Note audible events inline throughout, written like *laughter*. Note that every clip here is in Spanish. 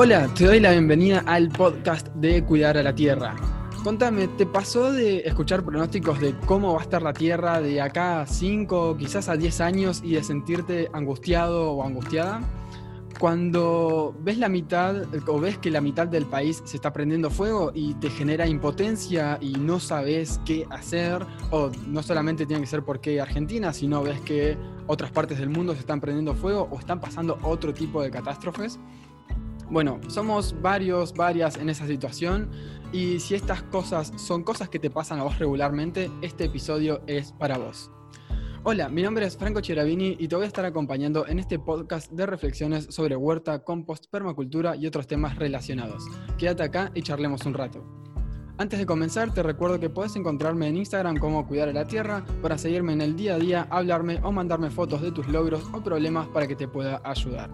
Hola, te doy la bienvenida al podcast de Cuidar a la Tierra. Contame, ¿te pasó de escuchar pronósticos de cómo va a estar la Tierra de acá a 5, quizás a 10 años y de sentirte angustiado o angustiada? Cuando ves la mitad o ves que la mitad del país se está prendiendo fuego y te genera impotencia y no sabes qué hacer, o no solamente tiene que ser porque Argentina, sino ves que otras partes del mundo se están prendiendo fuego o están pasando otro tipo de catástrofes. Bueno, somos varios, varias en esa situación y si estas cosas son cosas que te pasan a vos regularmente, este episodio es para vos. Hola, mi nombre es Franco Cheravini y te voy a estar acompañando en este podcast de reflexiones sobre huerta, compost, permacultura y otros temas relacionados. Quédate acá y charlemos un rato. Antes de comenzar, te recuerdo que puedes encontrarme en Instagram como Cuidar a la Tierra para seguirme en el día a día, hablarme o mandarme fotos de tus logros o problemas para que te pueda ayudar.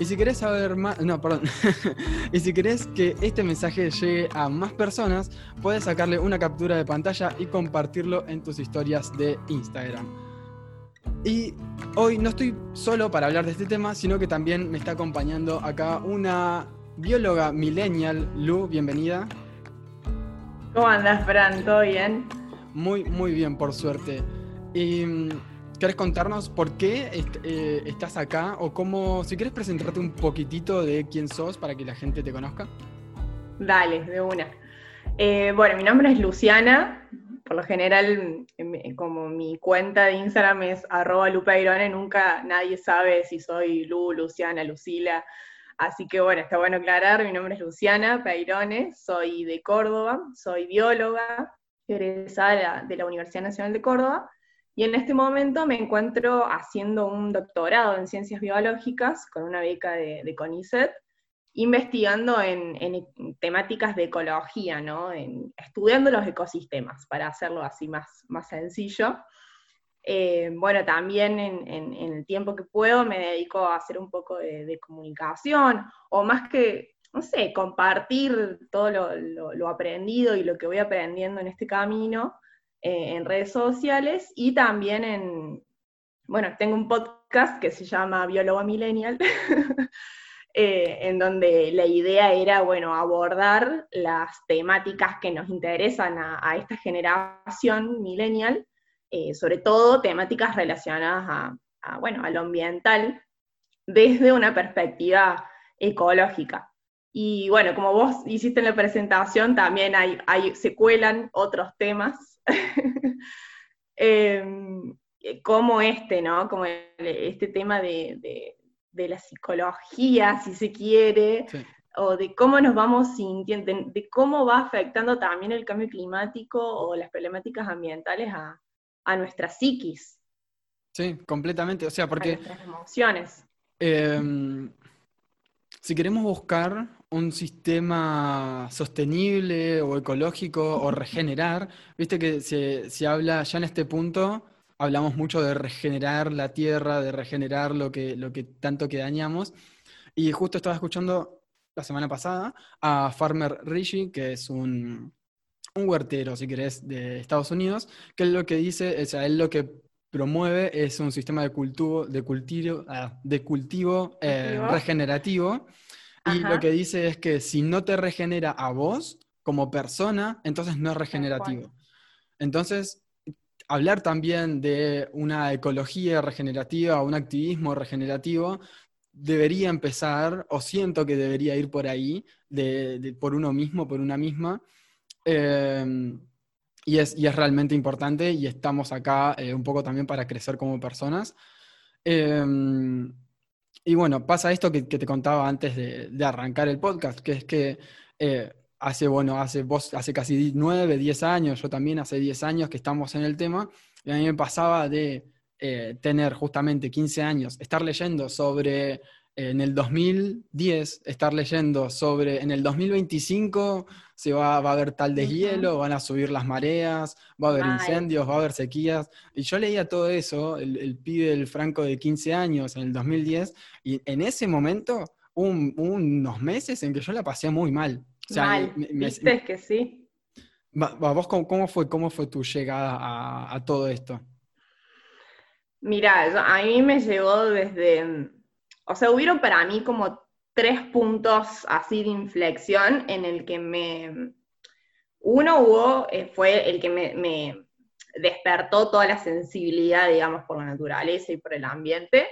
Y si querés saber más, no, perdón, *laughs* y si querés que este mensaje llegue a más personas, puedes sacarle una captura de pantalla y compartirlo en tus historias de Instagram. Y hoy no estoy solo para hablar de este tema, sino que también me está acompañando acá una bióloga millennial. Lu, bienvenida. ¿Cómo andas, Fran? ¿Todo bien? Muy, muy bien, por suerte. Y, mm, ¿Querés contarnos por qué eh, estás acá? O cómo, si quieres presentarte un poquitito de quién sos para que la gente te conozca. Dale, de una. Eh, bueno, mi nombre es Luciana. Por lo general, como mi cuenta de Instagram es arroba lupeirone, nunca nadie sabe si soy Lu, Luciana, Lucila. Así que bueno, está bueno aclarar, mi nombre es Luciana Peirone, soy de Córdoba, soy bióloga, egresada de la Universidad Nacional de Córdoba, y en este momento me encuentro haciendo un doctorado en ciencias biológicas con una beca de, CONICET, investigando en, temáticas de ecología, ¿no? en, estudiando los ecosistemas, para hacerlo así más, más sencillo. Eh, bueno, también en, el tiempo que puedo me dedico a hacer un poco de, comunicación, o más que, no sé, compartir todo lo, aprendido y lo que voy aprendiendo en este camino eh, en redes sociales y también en, bueno, tengo un podcast que se llama Biólogo Millennial. *laughs* Eh, en donde la idea era, bueno, abordar las temáticas que nos interesan a esta generación millennial eh, sobre todo temáticas relacionadas a, bueno, a lo ambiental desde una perspectiva ecológica. Y bueno, como vos hiciste en la presentación, también hay, hay se cuelan otros temas, *laughs* em, como este, ¿no? Como este tema de, la psicología, si se quiere, o de cómo nos vamos sintiendo, de cómo va afectando también el cambio climático o las problemáticas ambientales a, a nuestra psiquis. Sí, completamente. O sea, porque. A nuestras emociones. Em, si queremos buscar un sistema sostenible o ecológico o regenerar, viste que se, habla ya en este punto, hablamos mucho de regenerar la tierra, de regenerar lo que, lo que tanto que dañamos. Y justo estaba escuchando la semana pasada a Farmer Rishi, que es un, un huertero, si querés, de Estados Unidos, que es lo que dice, o sea, él lo que promueve es un sistema de cultivo, de cultivo, ah, de cultivo eh, regenerativo. Y lo que dice es que si no te regenera a vos como persona, entonces no es regenerativo. Entonces, hablar también de una ecología regenerativa, un activismo regenerativo, debería empezar, o siento que debería ir por ahí, por uno mismo, por una misma, Em, y, es, y, es, realmente importante y estamos acá eh, un poco también para crecer como personas. Em, y bueno, pasa esto que, te contaba antes de, arrancar el podcast, que es que eh, hace, bueno, hace, vos, hace casi 9, 10 años, yo también hace 10 años que estamos en el tema, y a mí me pasaba de eh, tener justamente 15 años, estar leyendo sobre en el 2010 estar leyendo sobre, en el 2025 se va, va a haber tal deshielo, van a subir las mareas, va a haber incendios, va a haber sequías. Y yo leía todo eso, el, el pibe del Franco de 15 años en el 2010, y en ese momento, un, unos meses en que yo la pasé muy mal. mal. ¿Viste que sí? ¿Vos cómo, fue, cómo fue tu llegada a, a todo esto? Mira, a mí me llegó desde o sea, hubieron para mí como tres puntos así de inflexión en el que me... Uno hubo, eh, fue el que me, despertó toda la sensibilidad, digamos, por la naturaleza y por el ambiente,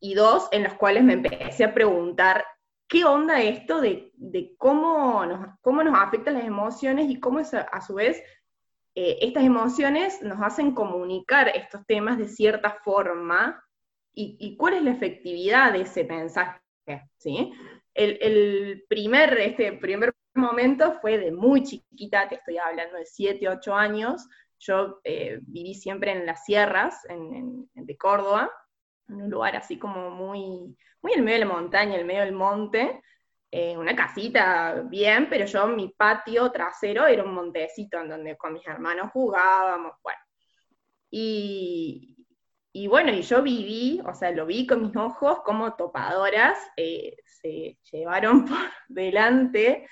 y dos, en los cuales me empecé a preguntar qué onda esto de, cómo, nos, cómo nos afectan las emociones y cómo a su vez eh, estas emociones nos hacen comunicar estos temas de cierta forma y, cuál es la efectividad de ese mensaje. ¿sí? El, primer, este primer momento fue de muy chiquita, te estoy hablando de 7, 8 años. Yo eh, viví siempre en las sierras de Córdoba, en un lugar así como muy, muy en medio de la montaña, en medio del monte, eh, una casita bien, pero yo mi patio trasero era un montecito en donde con mis hermanos jugábamos, bueno. Y, y bueno, y yo viví, o sea, lo vi con mis ojos como topadoras eh, se llevaron *laughs* por delante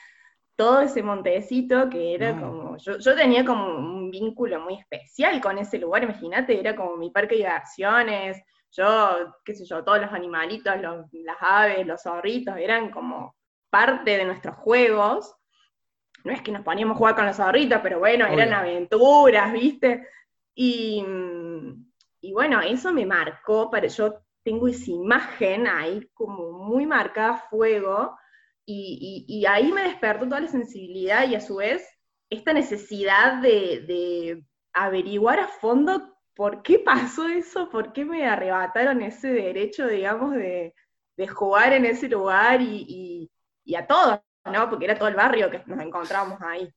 todo ese montecito que era como, yo, yo, tenía como un vínculo muy especial con ese lugar, imagínate, era como mi parque de diversiones, yo, qué sé yo, todos los animalitos, las aves, los zorritos, eran como parte de nuestros juegos. No es que nos poníamos a jugar con los zorritos, pero bueno, eran aventuras, ¿viste? Y, y, bueno, eso me marcó, para, yo tengo esa imagen ahí como muy marcada fuego, y, y, ahí me despertó toda la sensibilidad y a su vez esta necesidad de, averiguar a fondo ¿por qué pasó eso? ¿Por qué me arrebataron ese derecho, digamos, de, jugar en ese lugar y, a todos, ¿no? Porque era todo el barrio que nos encontrábamos ahí.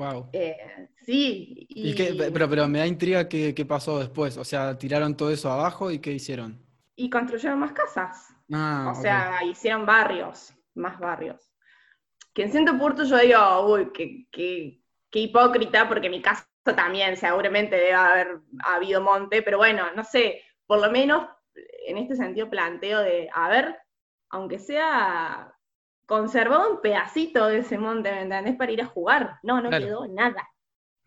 Wow. Eh, sí. Y... pero, pero me da intriga qué, pasó después. O sea, tiraron todo eso abajo y qué hicieron. Y construyeron más casas. Ah, o sea, hicieron barrios, más barrios. Que en cierto punto yo digo, uy, qué, qué hipócrita, porque mi casa también seguramente debe haber habido monte, pero bueno, no sé, por lo menos en este sentido planteo de, a ver, aunque sea conservado un pedacito de ese monte, ¿me entendés? Para ir a jugar. No, no quedó nada.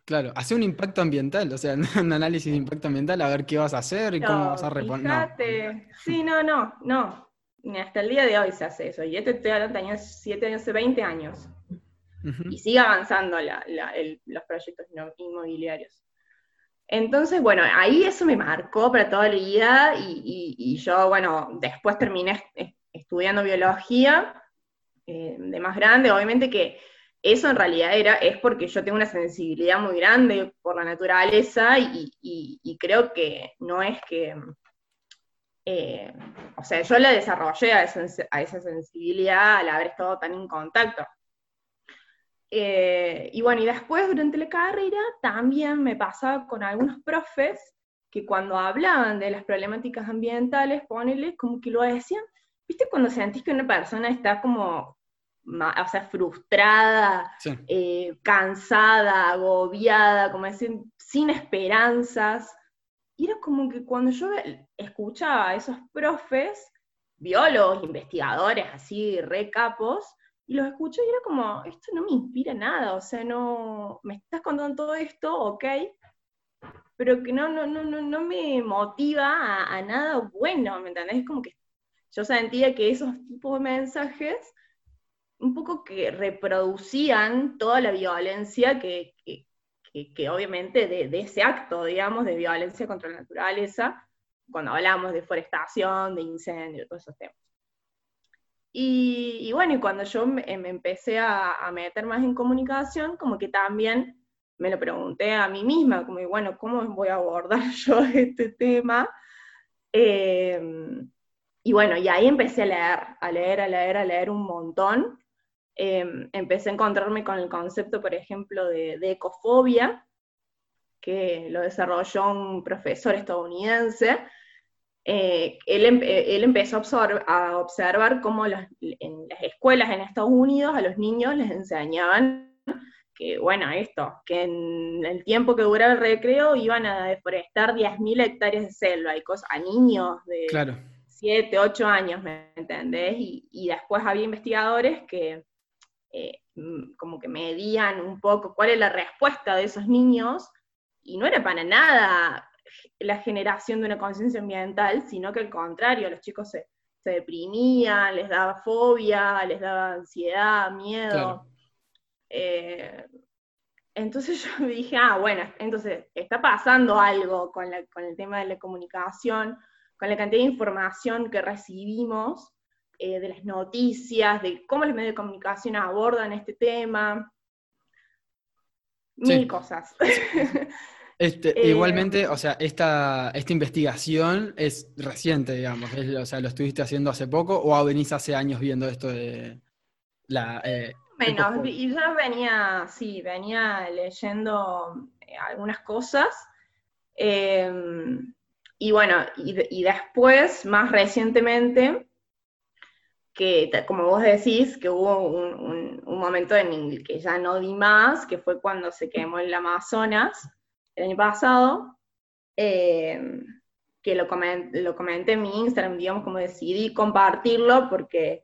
Claro, hace un impacto ambiental, o sea, *laughs* un análisis de impacto ambiental, a ver qué vas a hacer y cómo vas a reponer. Sí, no, no, no. Ni hasta el día de hoy se hace eso. Y este estoy hablando de 7 años, 20 años y sigue avanzando los proyectos inmobiliarios. Entonces, bueno, ahí eso me marcó para toda la vida y, yo, bueno, después terminé estudiando biología eh, de más grande, obviamente que eso en realidad era, es porque yo tengo una sensibilidad muy grande por la naturaleza y, creo que no es que, eh, o sea, yo la desarrollé a esa, sensibilidad al haber estado tan en contacto. Eh, y bueno, y después durante la carrera también me pasaba con algunos profes que cuando hablaban de las problemáticas ambientales, ponele, como que lo decían, ¿viste cuando sentís que una persona está como, o sea, frustrada, eh, cansada, agobiada, como decir, sin esperanzas? Y era como que cuando yo escuchaba a esos profes, biólogos, investigadores, así, recapos, y los escucho y era como, esto no me inspira nada, o sea, no, me estás contando todo esto, ok, pero que no, no, no, no, no me motiva a, nada bueno, ¿me entendés? Es como que yo sentía que esos tipos de mensajes un poco que reproducían toda la violencia que, que, obviamente de, de, ese acto, digamos, de violencia contra la naturaleza, cuando hablamos de deforestación, de incendio, todos esos temas. Y, bueno, y cuando yo me, empecé a, meter más en comunicación, como que también me lo pregunté a mí misma, como, bueno, ¿cómo voy a abordar *laughs* yo este tema? Em, y bueno, y ahí empecé a leer, a leer, a leer, a leer un montón. Em, empecé a encontrarme con el concepto, por ejemplo, de, ecofobia, que lo desarrolló un profesor estadounidense, eh, él, eh, él, empezó a, observar cómo en las escuelas en Estados Unidos a los niños les enseñaban que, bueno, esto, que en el tiempo que duraba el recreo iban a deforestar 10.000 hectáreas de selva y cosas a niños de 7, 8 años, ¿me entendés? Y, después había investigadores que eh, mm, como que medían un poco cuál es la respuesta de esos niños y no era para nada la generación de una conciencia ambiental, sino que al contrario, los chicos se, se deprimían, les daba fobia, les daba ansiedad, miedo. Eh, entonces *laughs* yo dije, ah, bueno, entonces está pasando algo con, con, el tema de la comunicación, con la cantidad de información que recibimos, eh, de las noticias, de cómo los medios de comunicación abordan este tema, mil cosas. *laughs* Este, eh, igualmente, o sea, esta, esta investigación es reciente, digamos, o sea, ¿lo estuviste haciendo hace poco o venís hace años viendo esto de la... Eh, bueno, y yo venía, sí, venía leyendo eh, algunas cosas. Em, y bueno, y, después, más recientemente, que como vos decís, que hubo un, un, momento en el que ya no di más, que fue cuando se quemó el Amazonas el año pasado, em, que lo comenté, lo comenté en mi Instagram, digamos, como decidí compartirlo porque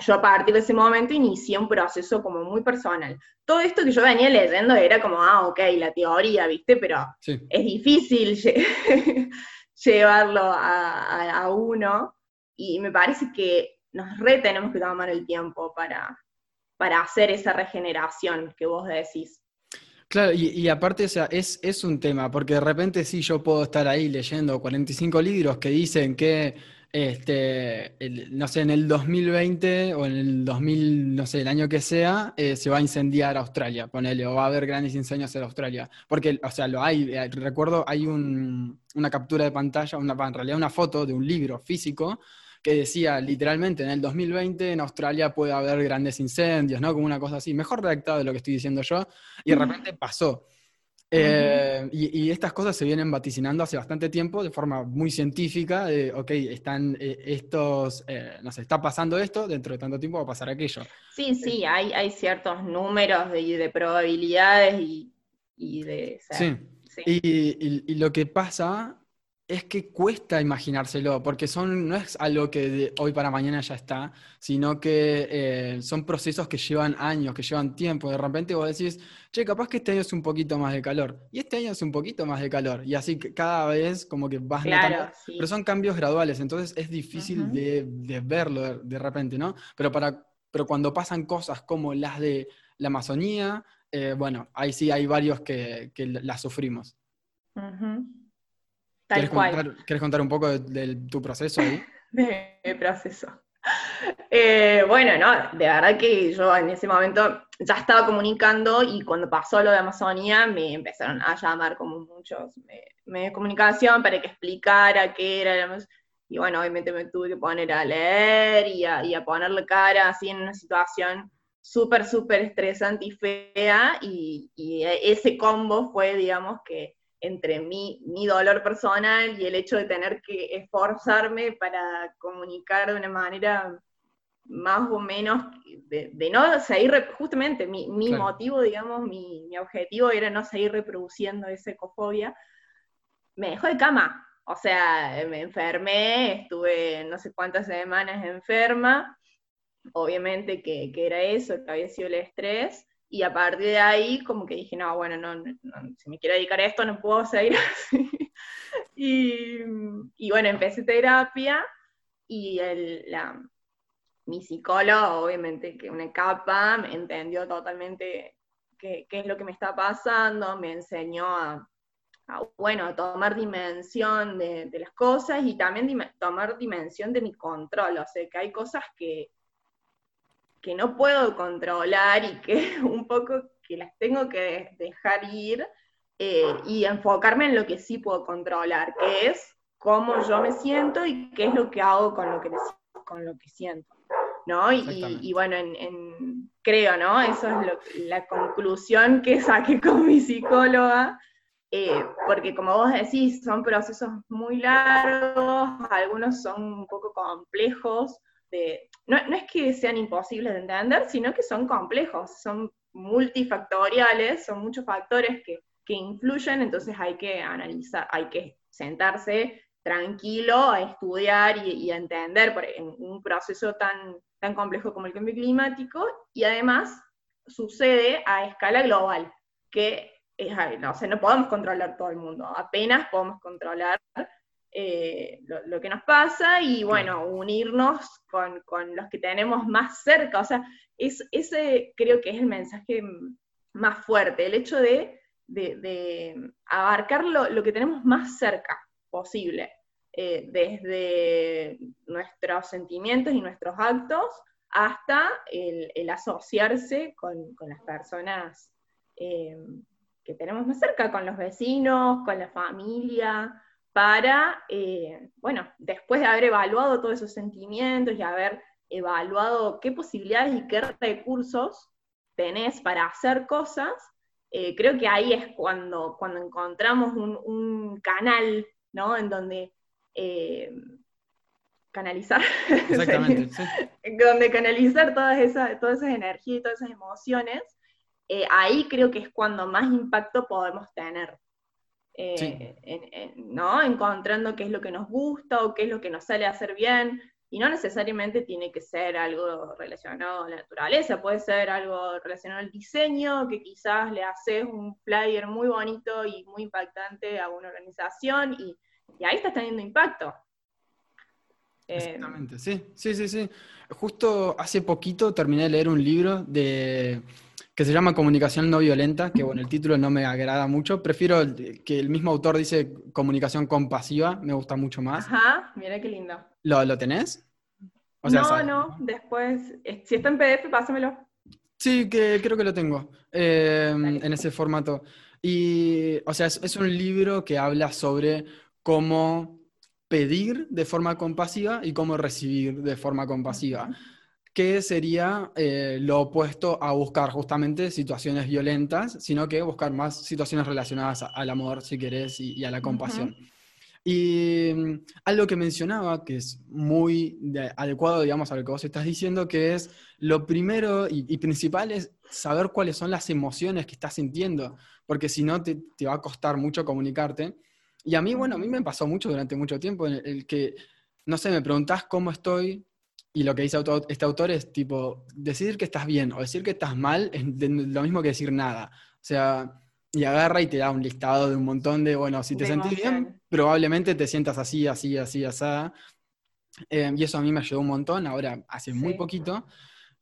yo a partir de ese momento inicié un proceso como muy personal. Todo esto que yo venía leyendo era como, ah, ok, la teoría, ¿viste? Pero es difícil *laughs* llevarlo a, uno y me parece que nos re tenemos que tomar el tiempo para, para hacer esa regeneración que vos decís. Claro, y, aparte, es, es un tema, porque de repente sí yo puedo estar ahí leyendo 45 libros que dicen que este, no sé, en el 2020 o en el 2000, no sé, el año que sea, eh, se va a incendiar Australia, ponele, o va a haber grandes incendios en Australia. Porque, o sea, lo hay, eh, recuerdo, hay una captura de pantalla, una, en realidad una foto de un libro físico que decía literalmente en el 2020 en Australia puede haber grandes incendios, ¿no? Como una cosa así, mejor redactado de lo que estoy diciendo yo, y de repente pasó. Eh, y, estas cosas se vienen vaticinando hace bastante tiempo de forma muy científica, de, ok, están eh, estos, eh, no sé, está pasando esto, dentro de tanto tiempo va a pasar aquello. Sí, sí, hay, hay ciertos números de, de probabilidades y, de... sí. Y, y, lo que pasa es que cuesta imaginárselo, porque son, no es algo que de hoy para mañana ya está, sino que eh, son procesos que llevan años, que llevan tiempo. De repente vos decís, che, capaz que este año es un poquito más de calor, y este año es un poquito más de calor, y así cada vez como que vas notando, pero son cambios graduales, entonces es difícil de, verlo de, repente, ¿no? Pero, para, pero cuando pasan cosas como las de la Amazonía, eh, bueno, ahí sí hay varios que, las sufrimos. Tal cual. ¿Quieres contar un poco de, tu proceso ahí? *laughs* de mi proceso. Eh, bueno, no, de verdad que yo en ese momento ya estaba comunicando y cuando pasó lo de Amazonía me empezaron a llamar como muchos medios de comunicación para que explicara qué era. Y bueno, obviamente me tuve que poner a leer y a, y a ponerle cara así en una situación súper, súper estresante y fea. Y, y ese combo fue, digamos, que entre mi, mi dolor personal y el hecho de tener que esforzarme para comunicar de una manera más o menos, de, no seguir, justamente mi, motivo, digamos, mi, objetivo era no seguir reproduciendo esa ecofobia, me dejó de cama. O sea, me enfermé, estuve no sé cuántas semanas enferma, obviamente que, que era eso, que había sido el estrés, y a partir de ahí, como que dije, no, bueno, no, si me quiero dedicar a esto, no puedo seguir así. *laughs* y, y, bueno, empecé terapia y el, la, mi psicólogo, obviamente, que una capa, me entendió totalmente qué, qué es lo que me está pasando, me enseñó a, bueno, tomar dimensión de, las cosas y también tomar dimensión de mi control, o sea, que hay cosas que, que no puedo controlar y que *laughs* un poco que las tengo que dejar ir eh, y enfocarme en lo que sí puedo controlar, que es cómo yo me siento y qué es lo que hago con lo que, con lo que siento. ¿no? Y, bueno, en, creo, ¿no? Eso es la conclusión que *laughs* saqué con mi psicóloga, eh, porque como vos decís, son procesos muy largos, algunos son un poco complejos, de, no, es que sean imposibles de entender, sino que son complejos, son multifactoriales, son muchos factores que, influyen, entonces hay que analizar, hay que sentarse tranquilo a estudiar y, entender por, un proceso tan, tan complejo como el cambio climático, y además sucede a escala global, que es, no, no podemos controlar todo el mundo, apenas podemos controlar eh, lo, que nos pasa y bueno, unirnos con, los que tenemos más cerca. O sea, es, ese creo que es el mensaje más fuerte, el hecho de, abarcar lo, que tenemos más cerca posible, eh, desde nuestros sentimientos y nuestros actos hasta el, asociarse con, las personas eh, que tenemos más cerca, con los vecinos, con la familia, para, eh, bueno, después de haber evaluado todos esos sentimientos y haber evaluado qué posibilidades y qué recursos tenés para hacer cosas, eh, creo que ahí es cuando, cuando encontramos un, canal, ¿no? En donde canalizar. *laughs* Exactamente, Donde canalizar todas esas, todas esas energías y todas esas emociones, eh, ahí creo que es cuando más impacto podemos tener. Eh, ¿no? Encontrando qué es lo que nos gusta o qué es lo que nos sale a hacer bien, y no necesariamente tiene que ser algo relacionado a la naturaleza, puede ser algo relacionado al diseño, que quizás le haces un flyer muy bonito y muy impactante a una organización y, y ahí estás teniendo impacto. Eh, Exactamente, sí, sí, sí, sí. Justo hace poquito terminé de leer un libro de que se llama Comunicación no violenta, que bueno, el título no me agrada mucho. Prefiero que el mismo autor dice comunicación compasiva, me gusta mucho más. Ajá, mira qué lindo. ¿Lo, tenés? no, no, después, eh, si está en PDF, pásamelo. Sí, que creo que lo tengo em, en ese formato. Y, o sea, es un libro que habla sobre cómo pedir de forma compasiva y cómo recibir de forma compasiva, que sería eh, lo opuesto a buscar justamente situaciones violentas, sino que buscar más situaciones relacionadas al amor, si querés, y, a la compasión. Y mm, algo que mencionaba, que es muy adecuado, digamos, a lo que vos estás diciendo, que es lo primero y, principal es saber cuáles son las emociones que estás sintiendo, porque si no te, te va a costar mucho comunicarte. Y a mí, bueno, a mí me pasó mucho durante mucho tiempo en el que, no sé, me preguntás cómo estoy y lo que dice este autor es tipo, decir que estás bien o decir que estás mal es lo mismo que decir nada. O sea, y agarra y te da un listado de un montón de, bueno, si te sentís bien, probablemente te sientas así, así, así, así. Eh, y eso a mí me ayudó un montón, ahora hace muy poquito.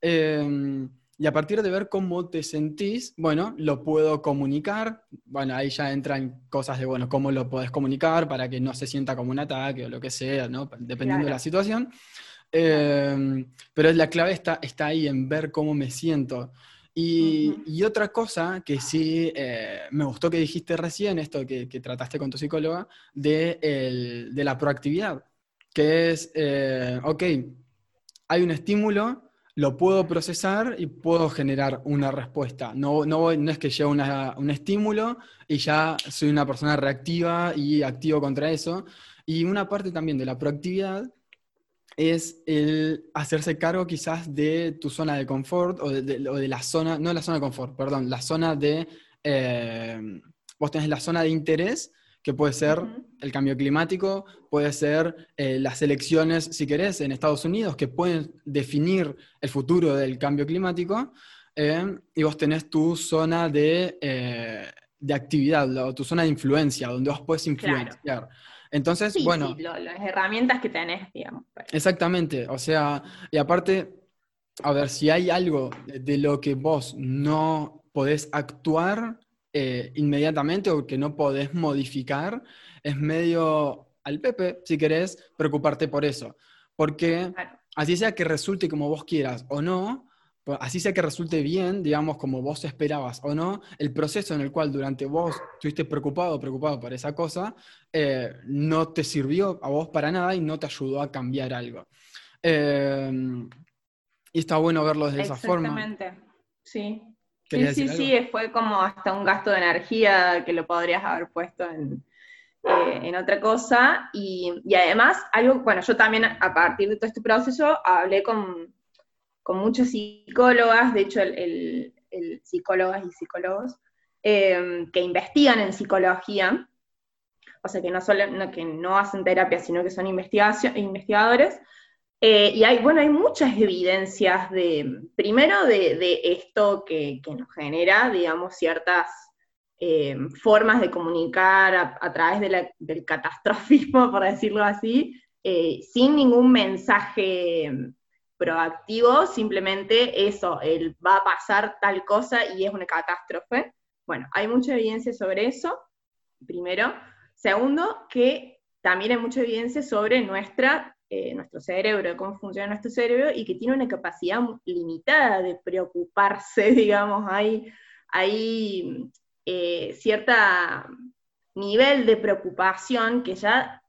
Eh, y a partir de ver cómo te sentís, bueno, lo puedo comunicar. Bueno, ahí ya entran cosas de, bueno, cómo lo podés comunicar para que no se sienta como un ataque o lo que sea, ¿no? Dependiendo de la situación. Em, pero la clave está, está ahí en ver cómo me siento. Y, otra cosa que sí eh, me gustó que dijiste recién, esto que, trataste con tu psicóloga, de, de la proactividad, que es, eh, ok, hay un estímulo, lo puedo procesar y puedo generar una respuesta. No, no, no es que llegue un estímulo y ya soy una persona reactiva y activo contra eso. Y una parte también de la proactividad es el hacerse cargo quizás de tu zona de confort o de, la zona, no la zona de confort, perdón, la zona de, eh, vos tenés la zona de interés que puede ser el cambio climático, puede ser eh, las elecciones, si querés, en Estados Unidos, que pueden definir el futuro del cambio climático, eh, y vos tenés tu zona de, de actividad, o tu zona de influencia, donde vos puedes influenciar. Entonces, bueno... Sí, las herramientas que tenés, digamos. Pues. Exactamente, o sea, y aparte, a ver, si hay algo de lo que vos no podés actuar, eh, inmediatamente o que no podés modificar, es medio al Pepe, si querés, preocuparte por eso. Porque así sea que resulte como vos quieras o no, así sea que resulte bien, digamos, como vos esperabas o no, el proceso en el cual durante vos estuviste preocupado preocupado por esa cosa, eh, no te sirvió a vos para nada y no te ayudó a cambiar algo. Em, y está bueno verlo de esa forma. Exactamente, sí. Sí, sí, sí, fue como hasta un gasto de energía que lo podrías haber puesto en, eh, otra cosa. Y, además, algo, bueno, yo también a partir de todo este proceso hablé con, muchas psicólogas, de hecho, el, psicólogas y psicólogos eh, que investigan en psicología, o sea, que no, solo, que no hacen terapia, sino que son investigadores, eh, y hay, bueno, hay muchas evidencias de, primero, de, esto que, nos genera, digamos, ciertas eh, formas de comunicar a, través del catastrofismo, *laughs* por decirlo así, eh, sin ningún mensaje proactivo, simplemente eso, el va a pasar tal cosa y es una catástrofe. Bueno, hay mucha evidencia sobre eso, primero. Segundo, que también hay mucha evidencia sobre nuestra, eh, nuestro cerebro, cómo funciona nuestro cerebro y que tiene una capacidad limitada de preocuparse, *laughs* digamos, hay, hay eh, cierta nivel de preocupación que ya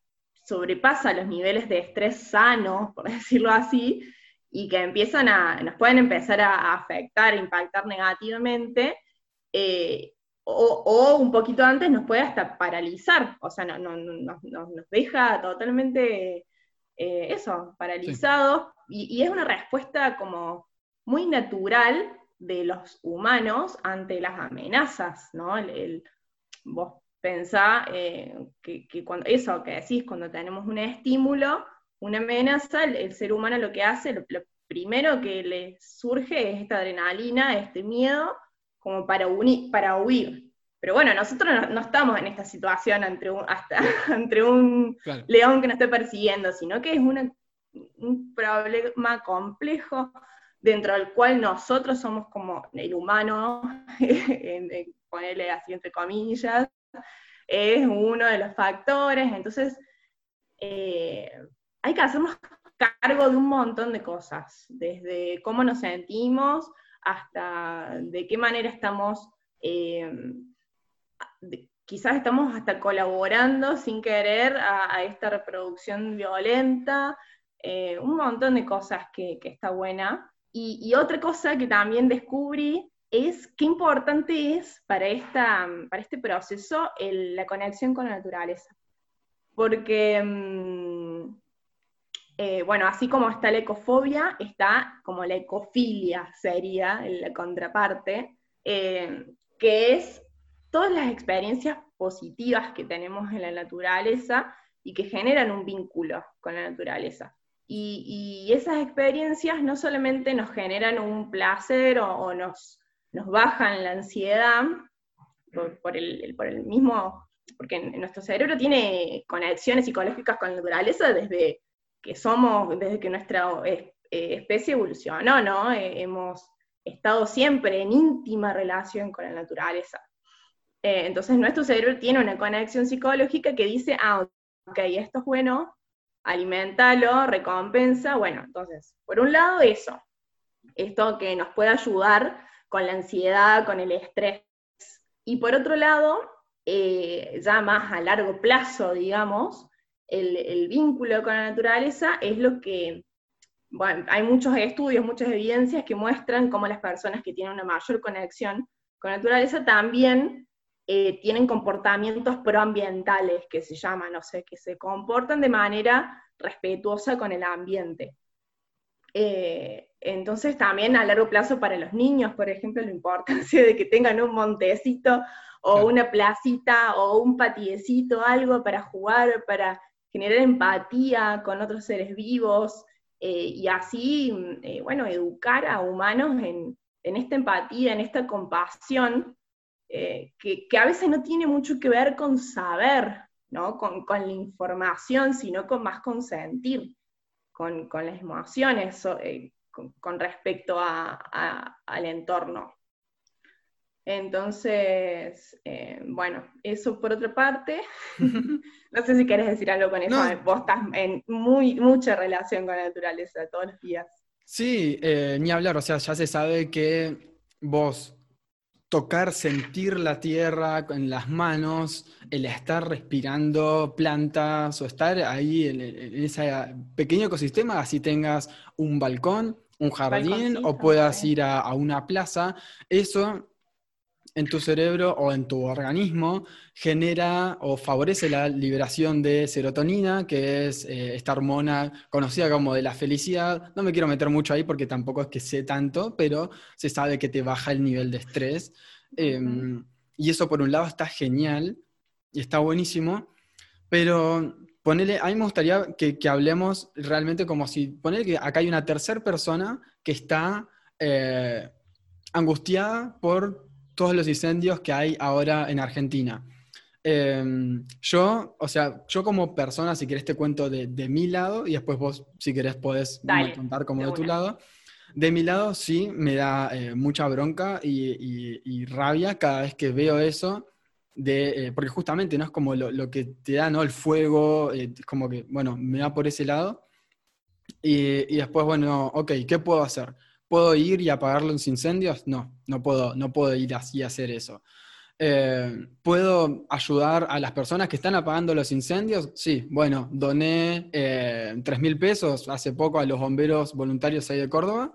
sobrepasa los niveles de estrés sano, por *laughs* decirlo así, y que empiezan a, nos pueden empezar a afectar, impactar negativamente, eh, o, un poquito antes nos puede hasta paralizar, o sea, no, nos deja totalmente eh, eso, paralizados, y, es una respuesta como muy natural de los humanos ante las amenazas, ¿no? El, vos pensá eh, que, cuando, eso que decís, cuando tenemos un estímulo, una amenaza, el, ser humano lo que hace, lo, primero que le surge es esta adrenalina, este miedo, como para, para huir. Pero bueno, nosotros no, estamos en esta situación entre un, hasta, *laughs* entre un león que nos esté persiguiendo, sino que es un problema complejo dentro del cual nosotros somos como el humano, *laughs* ponerle así entre comillas, es uno de los factores, entonces eh, hay que hacernos cargo de un montón de cosas, desde cómo nos sentimos hasta de qué manera estamos, eh, quizás estamos hasta colaborando sin querer a, esta reproducción violenta, eh, un montón de cosas que, está buena. Y, otra cosa que también descubrí es qué importante es para, esta, para este proceso la conexión con la naturaleza. Porque mm, eh, bueno, así como está la ecofobia, está como la ecofilia, sería la contraparte, eh, que es todas las experiencias positivas que tenemos en la naturaleza y que generan un vínculo con la naturaleza. Y, esas experiencias no solamente nos generan un placer o, nos, nos, bajan la ansiedad por, el, por, el, mismo, porque nuestro cerebro tiene conexiones psicológicas con la naturaleza desde que somos, desde que nuestra eh, especie evolucionó, ¿no? Eh, hemos estado siempre en íntima relación con la naturaleza. Eh, entonces nuestro cerebro tiene una conexión psicológica que dice, ah, ok, esto es bueno, alimentalo, recompensa, bueno, entonces, por un lado eso, esto que nos puede ayudar con la ansiedad, con el estrés, y por otro lado, ya más a largo plazo, digamos, el, vínculo con la naturaleza es lo que, bueno, hay muchos estudios, muchas evidencias que muestran cómo las personas que tienen una mayor conexión con la naturaleza también eh, tienen comportamientos proambientales, que se llaman, no sé, que se comportan de manera respetuosa con el ambiente. Eh, entonces también a largo plazo para los niños, por ejemplo, la importancia de que tengan un montecito o una placita o un patiecito, algo para jugar, para generar empatía con otros seres vivos eh, y así, eh, bueno, educar a humanos en, esta empatía, en esta compasión, eh, que, a veces no tiene mucho que ver con saber, ¿no? con, la información, sino con más con sentir, con, las emociones, con, respecto al entorno. Entonces, eh, bueno, eso por otra parte. *laughs* *laughs* no sé si quieres decir algo con eso. Vos estás en muy, mucha relación con la naturaleza todos los días. Sí, eh, ni hablar. O sea, ya se sabe que vos tocar, sentir la tierra en las manos, el estar respirando plantas o estar ahí en, ese pequeño ecosistema, así tengas un balcón, un jardín o puedas ir a una plaza, eso en tu cerebro o en tu organismo genera o favorece la liberación de serotonina, que es eh, esta hormona conocida como de la felicidad. No me quiero meter mucho ahí porque tampoco es que sé tanto, pero se sabe que te baja el nivel de estrés. Em, y eso por un lado está genial y está buenísimo, pero ponele, a mí me gustaría que, hablemos realmente como si, ponele que acá hay una tercera persona que está eh, angustiada por todos los incendios que hay ahora en Argentina. Em, yo, o sea, yo como persona, si querés te cuento de, mi lado y después vos, si querés, podés contar como de, tu lado. De mi lado, sí, me da eh, mucha bronca y, rabia cada vez que veo eso, de, eh, porque justamente no es como lo, que te da, ¿no? El fuego, eh, es como que, bueno, me da por ese lado. Y, después, bueno, ok, ¿qué puedo hacer? ¿Puedo ir y apagar los incendios? No, no puedo, no puedo ir así a hacer eso. Eh, ¿Puedo ayudar a las personas que están apagando los incendios? Sí, bueno, doné eh, 3 mil pesos hace poco a los bomberos voluntarios ahí de Córdoba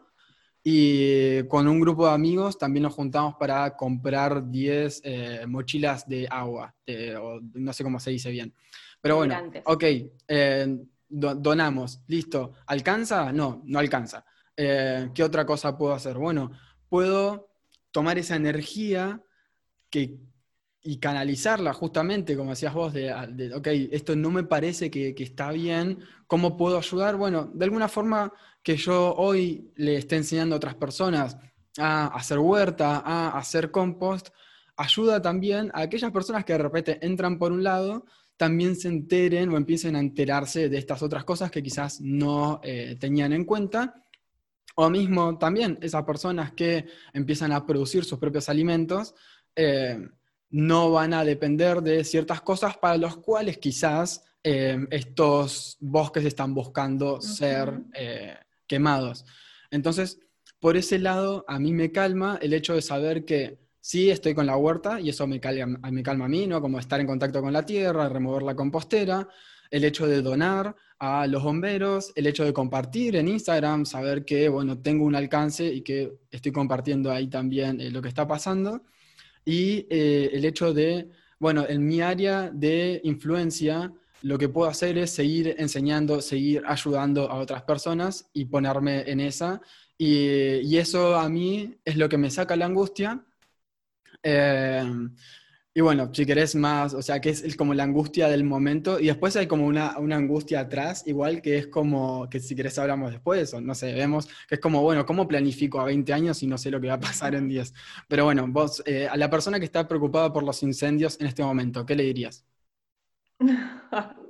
y con un grupo de amigos también nos juntamos para comprar 10 eh, mochilas de agua, no sé cómo se dice bien. Pero bueno, ok, eh, donamos, listo. ¿Alcanza? No, no alcanza. ¿Qué otra cosa puedo hacer? Bueno, puedo tomar esa energía que, y canalizarla justamente, como decías vos, de, ok, esto no me parece que, está bien, ¿cómo puedo ayudar? Bueno, de alguna forma que yo hoy le esté enseñando a otras personas a hacer huerta, a hacer compost, ayuda también a aquellas personas que de repente entran por un lado, también se enteren o empiecen a enterarse de estas otras cosas que quizás no eh, tenían en cuenta. O mismo también esas personas que empiezan a producir sus propios alimentos, eh, no van a depender de ciertas cosas para los cuales quizás eh, estos bosques están buscando ser eh, quemados. Entonces, por ese lado, a mí me calma el hecho de saber que sí estoy con la huerta y eso me calma, me calma a mí, ¿no? Como estar en contacto con la tierra, remover la compostera, el hecho de donar a los bomberos, el hecho de compartir en Instagram, saber que, bueno, tengo un alcance y que estoy compartiendo ahí también lo que está pasando y eh, el hecho de, bueno, en mi área de influencia, lo que puedo hacer es seguir enseñando, seguir ayudando a otras personas y ponerme en esa. Y, eso a mí es lo que me saca la angustia. Eh, y bueno, si querés más, o sea, que es, como la angustia del momento y después hay como una, angustia atrás, igual que es como, que si querés hablamos después, o no sé, vemos que es como, bueno, ¿cómo planifico a 20 años y no sé lo que va a pasar en 10? Pero bueno, vos, eh, a la persona que está preocupada por los incendios en este momento, ¿qué le dirías? *laughs*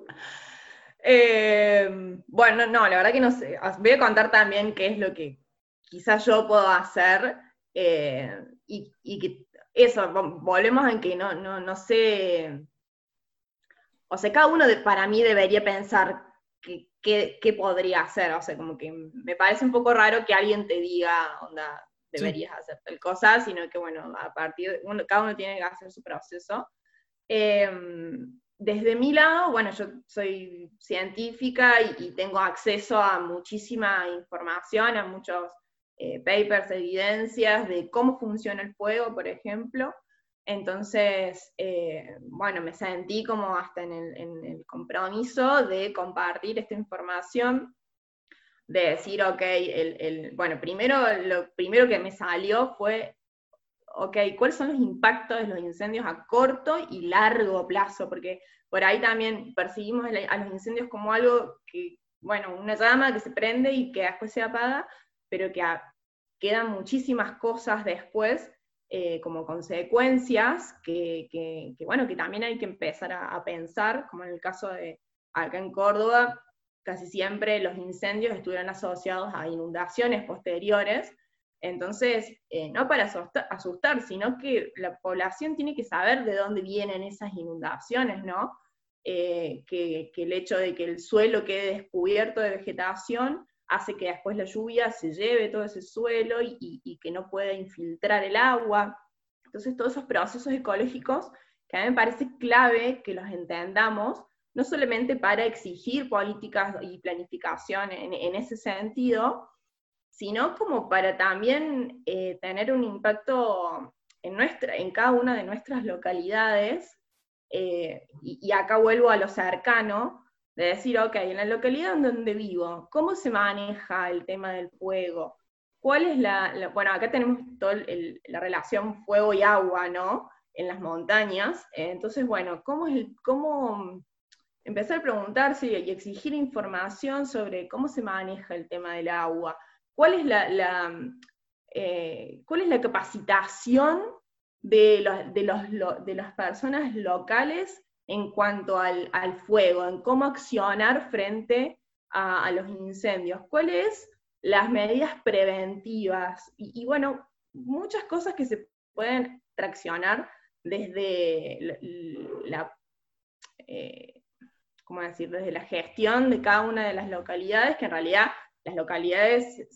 Eh, bueno, no, la verdad que no sé. Voy a contar también qué es lo que quizás yo puedo hacer eh, y, y que eso, volvemos en que no, no, no sé, o sea, cada uno de, para mí debería pensar qué podría hacer, o sea, como que me parece un poco raro que alguien te diga, onda, deberías hacer tal cosa, sino que bueno, a partir, de, cada uno tiene que hacer su proceso. Em, desde mi lado, bueno, yo soy científica y, tengo acceso a muchísima información, a muchos eh, papers, evidencias de cómo funciona el fuego, por ejemplo. Entonces, eh, bueno, me sentí como hasta en el, compromiso de compartir esta información, de decir, ok, el, bueno, primero, lo primero que me salió fue, ok, ¿cuáles son los impactos de los incendios a corto y largo plazo? Porque por ahí también percibimos a los incendios como algo que, bueno, una llama que se prende y que después se apaga, pero que quedan muchísimas cosas después eh, como consecuencias que, bueno, que también hay que empezar a, pensar, como en el caso de acá en Córdoba, casi siempre los incendios estuvieron asociados a inundaciones posteriores, entonces, eh, no para asustar, sino que la población tiene que saber de dónde vienen esas inundaciones, ¿no? Eh, que, el hecho de que el suelo quede descubierto de vegetación hace que después la lluvia se lleve todo ese suelo y, que no pueda infiltrar el agua. Entonces, todos esos procesos ecológicos que a mí me parece clave que los entendamos, no solamente para exigir políticas y planificación en, ese sentido, sino como para también eh, tener un impacto en, nuestra, en cada una de nuestras localidades. Eh, y, y, acá vuelvo a lo cercano, de decir, ok, en la localidad en donde vivo, ¿cómo se maneja el tema del fuego? ¿Cuál es la, bueno, acá tenemos toda la relación fuego y agua, ¿no? En las montañas. entonces, bueno, ¿cómo, cómo empezar a preguntarse y exigir información sobre cómo se maneja el tema del agua? ¿Cuál es la, eh, ¿cuál es la capacitación de, los, de, las personas locales en cuanto al, fuego, en cómo accionar frente a, los incendios, cuáles las medidas preventivas y, bueno, muchas cosas que se pueden traccionar desde la, eh, ¿cómo decir? desde la gestión de cada una de las localidades, que en realidad las localidades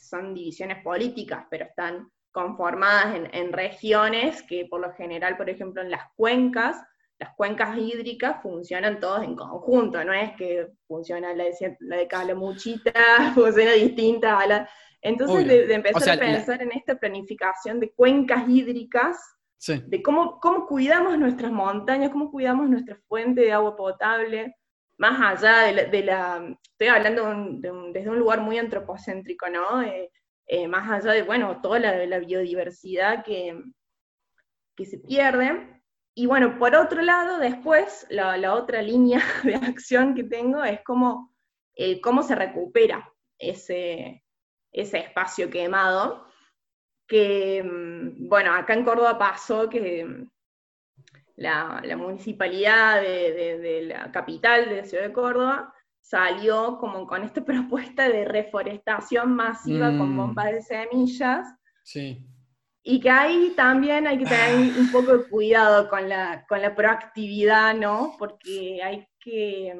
son divisiones políticas, pero están conformadas en, regiones que por lo general, por ejemplo, en las cuencas, las cuencas hídricas funcionan todas en conjunto, no es que funciona la de, la de Calamuchita, *laughs* funciona distinta a la... Entonces, de, empezar a pensar en esta planificación de cuencas hídricas, de cómo, cómo cuidamos nuestras montañas, cómo cuidamos nuestra fuente de agua potable, más allá de la, estoy hablando desde un lugar muy antropocéntrico, ¿no? Eh, eh, más allá de, bueno, toda la, biodiversidad que, que se pierde. Y bueno, por otro lado, después, la, otra línea *laughs* de acción que tengo es cómo, eh, cómo se recupera ese, ese espacio quemado, que, mm, bueno, acá en Córdoba pasó que la, municipalidad de, la capital de la ciudad de Córdoba salió como con esta *laughs* propuesta de reforestación masiva con mm. bombas de semillas. Sí. Y que ahí también hay que tener un poco de cuidado con la, con la proactividad, ¿no? Porque hay que,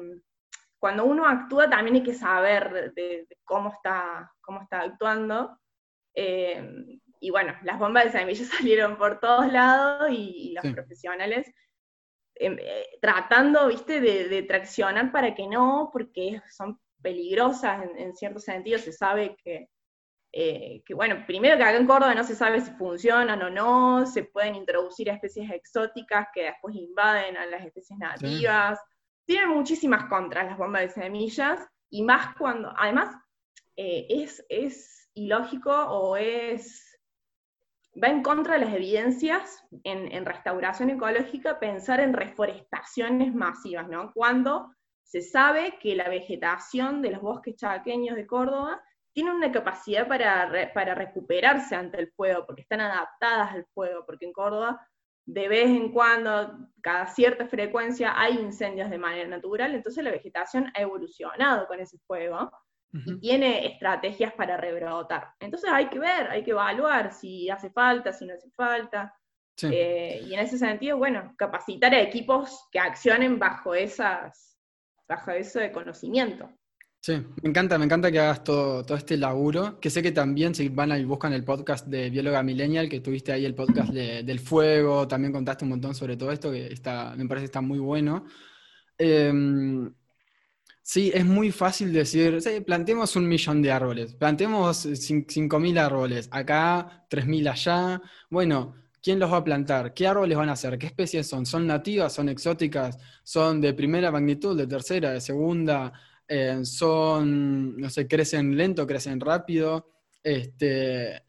cuando uno actúa también hay que saber de, cómo, está, cómo está actuando. Eh, y bueno, las bombas de semillas *laughs* salieron por todos lados y, los profesionales em, eh, tratando, viste, de, traccionar para que no, porque son peligrosas en, cierto sentido, se sabe que, eh, que, bueno, primero que acá en Córdoba no se sabe si funcionan o no, se pueden introducir especies exóticas que después invaden a las especies nativas, tienen muchísimas contras las bombas de semillas, y más cuando, además, eh, es, es ilógico o es va en contra de las evidencias en, restauración ecológica pensar en reforestaciones masivas, ¿no? Cuando se sabe que la vegetación de los bosques chaqueños de Córdoba tiene una capacidad para, para recuperarse ante el fuego, porque están adaptadas al fuego, porque en Córdoba de vez en cuando, cada cierta frecuencia, hay incendios de manera natural, entonces la vegetación ha evolucionado con ese fuego y tiene estrategias para rebrotar. Entonces hay que ver, hay que evaluar si hace falta, si no hace falta. Eh, y en ese sentido, bueno, capacitar a equipos que accionen bajo, esas, bajo ese conocimiento. Sí, me encanta, me encanta que hagas todo, todo este laburo, que sé que también si van y buscan el podcast de Bióloga Millennial, que tuviste ahí el podcast del fuego, también contaste un montón sobre todo esto, que está, me parece que está muy bueno. Eh, Sí, es muy fácil decir, sí, plantemos un millón de árboles, plantemos cinco mil árboles, acá, tres mil allá. Bueno, ¿quién los va a plantar? ¿Qué árboles van a ser? ¿Qué especies son? ¿Son nativas? ¿Son exóticas? ¿Son de primera magnitud, de tercera, de segunda? Eh, ¿Son, no sé, crecen lento, crecen rápido? Este,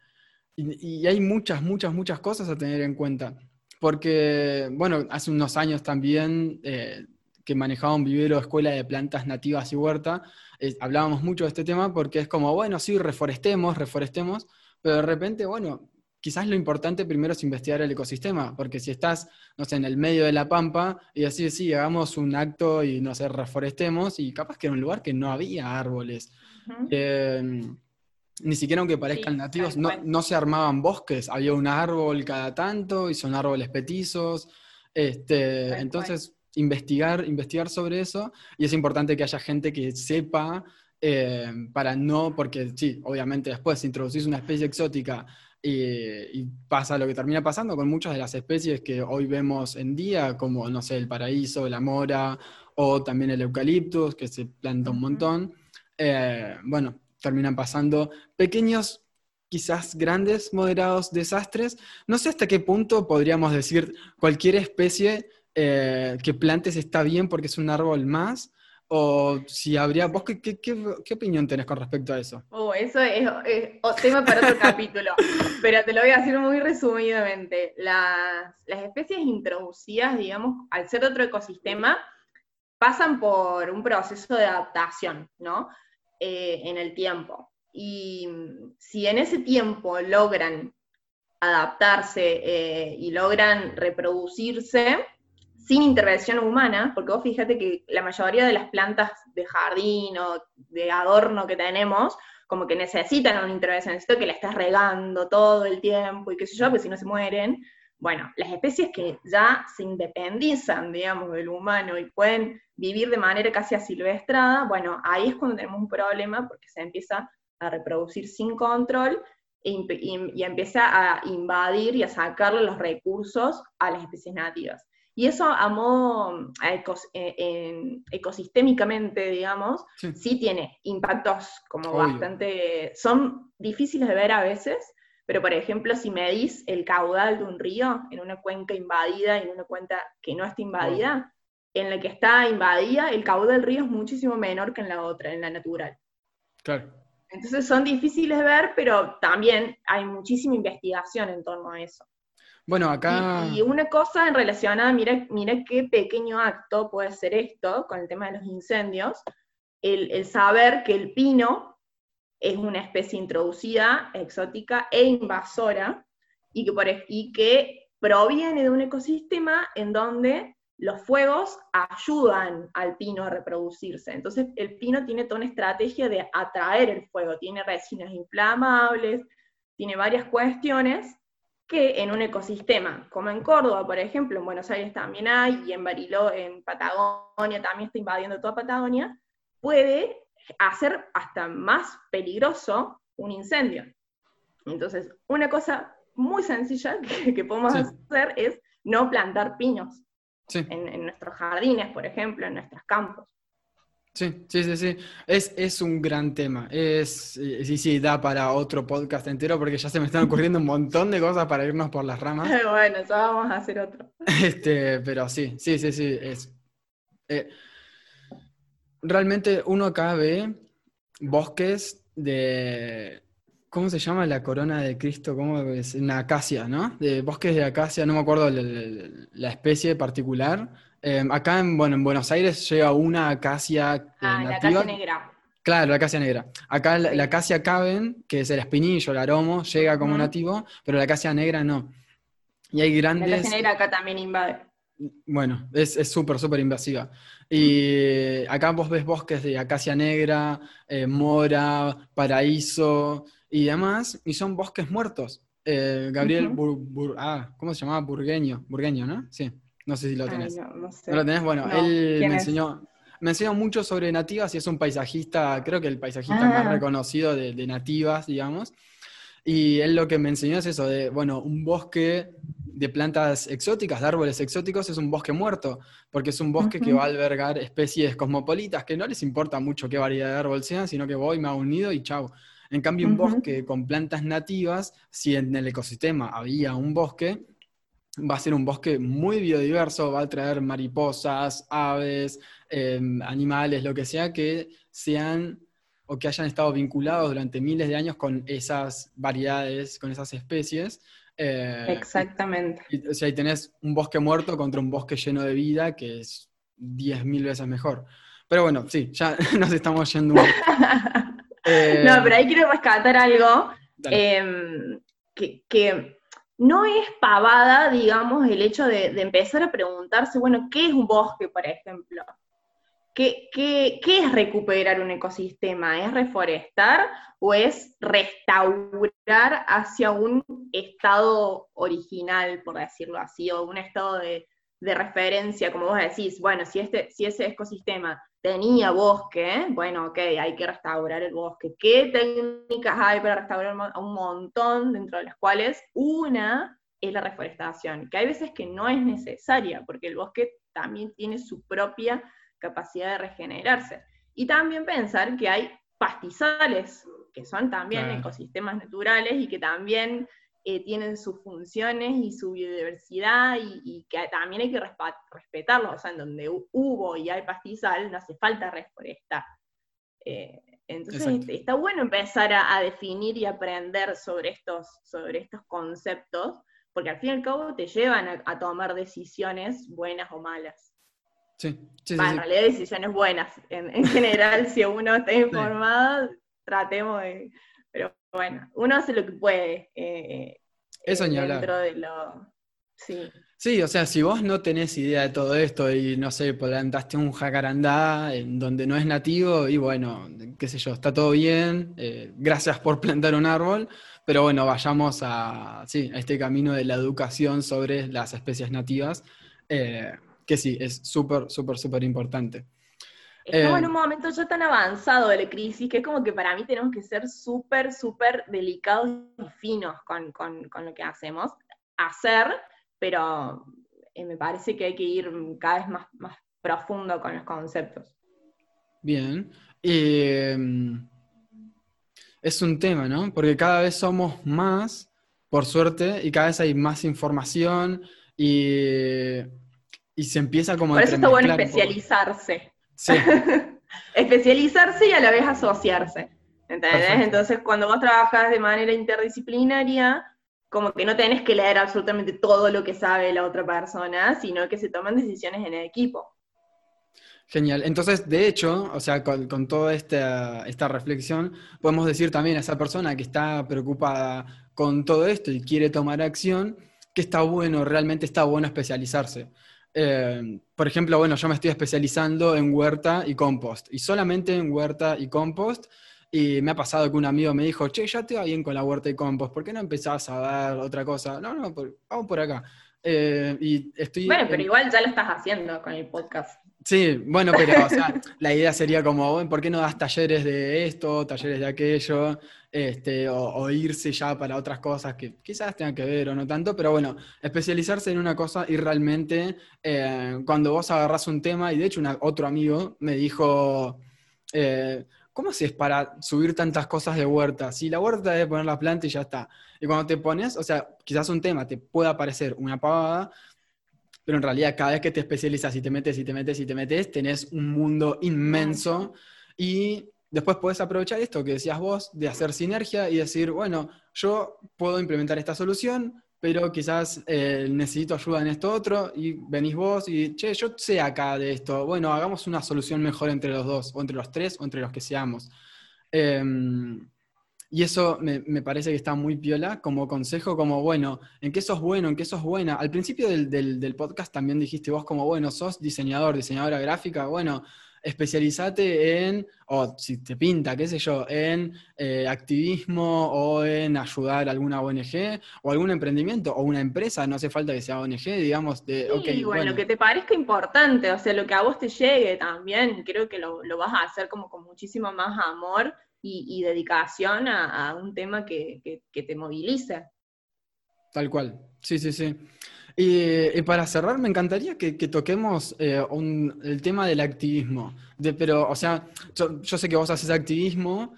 y, hay muchas, muchas, muchas cosas a tener en cuenta. Porque, bueno, hace unos años también... Eh, que manejaba un vivero escuela de plantas nativas y huerta, eh, hablábamos mucho de este tema porque es como, bueno, sí, reforestemos, reforestemos, pero de repente, bueno, quizás lo importante primero es investigar el ecosistema, porque si estás, no sé, en el medio de la pampa y así, sí, hagamos un acto y, no sé, reforestemos, y capaz que era un lugar que no había árboles. Em, ni siquiera aunque parezcan nativos, no, se armaban bosques, había un árbol cada tanto y son árboles petizos. Este, entonces, investigar, investigar sobre eso y es importante que haya gente que sepa eh, para no, porque sí, obviamente después si introducís una especie exótica y, pasa lo que termina pasando con muchas de las especies que hoy vemos en día, como, no sé, el paraíso, la mora o también el eucaliptus, que se planta un montón, eh, bueno, terminan pasando pequeños quizás grandes, moderados desastres. No sé hasta qué punto podríamos decir cualquier especie eh, que plantes está bien porque es un árbol más, o si habría, vos qué, qué, opinión tenés con respecto a eso? Oh, eso es, tema para otro *laughs* capítulo, pero te lo voy a decir muy resumidamente. Las, las especies introducidas, digamos, al ser otro ecosistema, pasan por un proceso de adaptación, ¿no? Eh, en el tiempo. Y si en ese tiempo logran adaptarse eh, y logran reproducirse sin intervención humana, porque vos fíjate que la mayoría de las plantas de jardín o de adorno que tenemos, como que necesitan una intervención, necesito que la estés regando todo el tiempo y qué sé yo, porque si no se mueren. Bueno, las especies que ya se independizan, digamos, del humano y pueden vivir de manera casi asilvestrada, bueno, ahí es cuando tenemos un problema porque se empieza a reproducir sin control e y, empieza a invadir y a sacarle los recursos a las especies nativas. Y eso a modo eh, ecosistémicamente, digamos, sí. tiene impactos como bastante, son difíciles de ver a veces, pero por ejemplo, si medís el caudal de un río en una cuenca invadida y en una cuenca que no está invadida, en la que está invadida, el caudal del río es muchísimo menor que en la otra, en la natural. Claro. Entonces son difíciles de ver, pero también hay muchísima investigación en torno a eso. Bueno, acá... Y, una cosa en relacionada, mira, mira qué pequeño acto puede ser esto con el tema de los incendios, el, el saber que el pino es una especie introducida, exótica e invasora, y que, por, y que proviene de un ecosistema en donde los fuegos ayudan al pino a reproducirse. Entonces el pino tiene toda una estrategia de atraer el fuego, tiene resinas inflamables, tiene varias cuestiones que en un ecosistema, como en Córdoba, por ejemplo, en Buenos Aires también hay, y en Bariló, en Patagonia, también está invadiendo toda Patagonia, puede hacer hasta más peligroso un incendio. Entonces, una cosa muy sencilla *laughs* que, podemos hacer es no plantar pinos en, nuestros jardines, por ejemplo, en nuestros campos. Sí, sí, sí, sí. Es, es un gran tema. Es, eh, sí, sí, da para otro podcast entero porque ya se me están *laughs* ocurriendo un montón de cosas para irnos por las ramas. *laughs* bueno, ya vamos a hacer otro. *laughs* Este, pero sí, sí, sí, sí. Es, eh, realmente uno acá ve bosques de, ¿cómo se llama la corona de Cristo? ¿Cómo es? Una acacia, ¿no? De bosques de acacia, no me acuerdo la, especie particular. Em, acá en, bueno, en Buenos Aires llega una acacia eh, ah, la acacia negra. Claro, la acacia negra. Acá la, acacia caben, que es el espinillo, el aromo, llega como nativo, pero la acacia negra no. Y hay grandes... La acacia negra acá también invade. Bueno, es súper, súper invasiva. Y acá vos ves bosques de acacia negra, eh, mora, paraíso y demás, y son bosques muertos. Eh, Gabriel, ah, ¿cómo se llamaba? Burgueño, Burgueño, ¿no? Sí, no sé si lo tenés. no, no, sé. ¿No lo tenés? Bueno, él me enseñó, me enseñó mucho sobre nativas y es un paisajista, creo que el paisajista más ah. reconocido de, de nativas, digamos. Y él lo que me enseñó es eso, de, bueno, un bosque de plantas exóticas, de árboles exóticos, es un bosque muerto, porque es un bosque que va a albergar especies cosmopolitas, que no les importa mucho qué variedad de árbol sean, sino que voy, me hago unido y chao. En cambio, un bosque con plantas nativas, si en el ecosistema había un bosque, va a ser un bosque muy biodiverso, va a traer mariposas, aves, em, animales, lo que sea, que sean o que hayan estado vinculados durante miles de años con esas variedades, con esas especies, eh, Exactamente. o sea, ahí tenés un bosque muerto contra un bosque lleno de vida que es 10.000 veces mejor. Pero bueno, sí, ya *laughs* nos estamos yendo. *laughs* Eh, no, pero ahí quiero rescatar algo em, que, no es pavada, digamos, el hecho de, de empezar a preguntarse, bueno, ¿qué es un bosque, por ejemplo? ¿Qué, es recuperar un ecosistema? ¿Es reforestar o es restaurar hacia un estado original, por decirlo así, o un estado de, referencia, como vos decís? Bueno, si, este, si ese ecosistema tenía bosque, bueno, ok, hay que restaurar el bosque. ¿Qué técnicas hay para restaurar un montón, dentro de las cuales una es la reforestación, que hay veces que no es necesaria, porque el bosque también tiene su propia capacidad de regenerarse. Y también pensar que hay pastizales, que son también ecosistemas naturales y que también eh, tienen sus funciones y su biodiversidad y, que también hay que respetarlos. O sea, en donde hubo y hay pastizal, no hace falta reforestar. Eh, entonces está bueno empezar a, definir y aprender sobre estos, sobre estos conceptos, porque al fin y al cabo te llevan a tomar decisiones buenas o malas. Sí, sí, bueno, En realidad decisiones buenas. En, general, si uno está *laughs* informado, tratemos de... Bueno, uno hace lo que puede. Eh, Eso eh, ni hablar. dentro de lo... Sí. Sí, o sea, si vos no tenés idea de todo esto y no sé, plantaste un jacarandá en donde no es nativo y bueno, qué sé yo, está todo bien, eh, gracias por plantar un árbol, pero bueno, vayamos a, sí, a este camino de la educación sobre las especies nativas, eh, que sí, es súper, súper, súper importante. Estamos en Eh, un momento ya tan avanzado de la crisis que es como que para mí tenemos que ser súper, súper delicados y finos con, con- con lo que hacemos. Hacer, pero eh, me parece que hay que ir cada vez más, más profundo con los conceptos. Bien. Mm, es un tema, ¿no? Porque cada vez somos más, por suerte, y cada vez hay más información y, y se empieza como a Por eso está bueno especializarse. Sí, *laughs* especializarse y a la vez asociarse. ¿Entendés? Perfecto. Entonces, cuando vos trabajas de manera interdisciplinaria, como que no tenés que leer absolutamente todo lo que sabe la otra persona, sino que se toman decisiones en el equipo. genial. Entonces, de hecho, o sea, con, con toda esta, esta reflexión, podemos decir también a esa persona que está preocupada con todo esto y quiere tomar acción, que está bueno, realmente está bueno especializarse. Eh, por ejemplo, bueno, yo me estoy especializando en huerta y compost, y solamente en huerta y compost, y me ha pasado que un amigo me dijo, che, ya te va bien con la huerta y compost, ¿por qué no empezás a dar otra cosa? No, no, por- vamos por acá. Eh, y estoy Bueno, pero igual ya lo estás haciendo con el podcast. Sí, bueno, pero la idea sería como, ¿por qué no das talleres de esto, talleres de aquello, este, o, o irse ya para otras cosas que quizás tengan que ver o no tanto, pero bueno, especializarse en una cosa y realmente eh, cuando vos agarrás un tema, y de hecho una- otro amigo me dijo, eh, ¿cómo haces para subir tantas cosas de huerta? Si la huerta es poner la planta y ya está. Y cuando te pones, o sea, quizás un tema te pueda parecer una pavada, pero en realidad cada vez que te especializas y te metes y te metes y te metes, tenés un mundo inmenso y después podés aprovechar esto que decías vos, de hacer sinergia y decir, bueno, yo puedo implementar esta solución, pero quizás eh, necesito ayuda en esto otro y venís vos y, che, yo sé acá de esto, bueno, hagamos una solución mejor entre los dos, o entre los tres, o entre los que seamos. Em, y eso me, me parece que está muy piola como consejo, como bueno, ¿en qué sos bueno? ¿En qué sos buena? Al principio del, del- del podcast también dijiste vos como, bueno, sos diseñador, diseñadora gráfica, bueno, especializate en, o si te pinta, qué sé yo, en eh, activismo o en ayudar a alguna ONG o algún emprendimiento o una empresa, no hace falta que sea ONG, digamos, de, Sí, ok, bueno, bueno, que te parezca importante, o sea, lo que a vos te llegue también, creo que lo, lo vas a hacer como con muchísimo más amor y, y dedicación a, a un tema que, que- que te movilice. Tal cual, sí, sí, sí. Y, y para cerrar, me encantaría que, que toquemos eh, un- el tema del activismo. De- pero, o sea, yo, yo sé que vos haces activismo,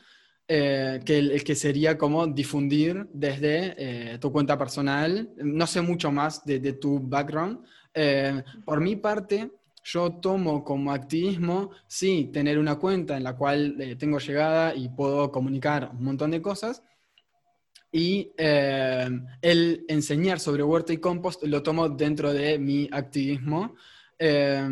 eh, que, el que sería como difundir desde eh, tu cuenta personal. No sé mucho más de, de tu background. Eh, por mi parte, yo tomo como activismo, sí, tener una cuenta en la cual eh, tengo llegada y puedo comunicar un montón de cosas. Y eh, el enseñar sobre huerta y compost lo tomo dentro de mi activismo. Eh,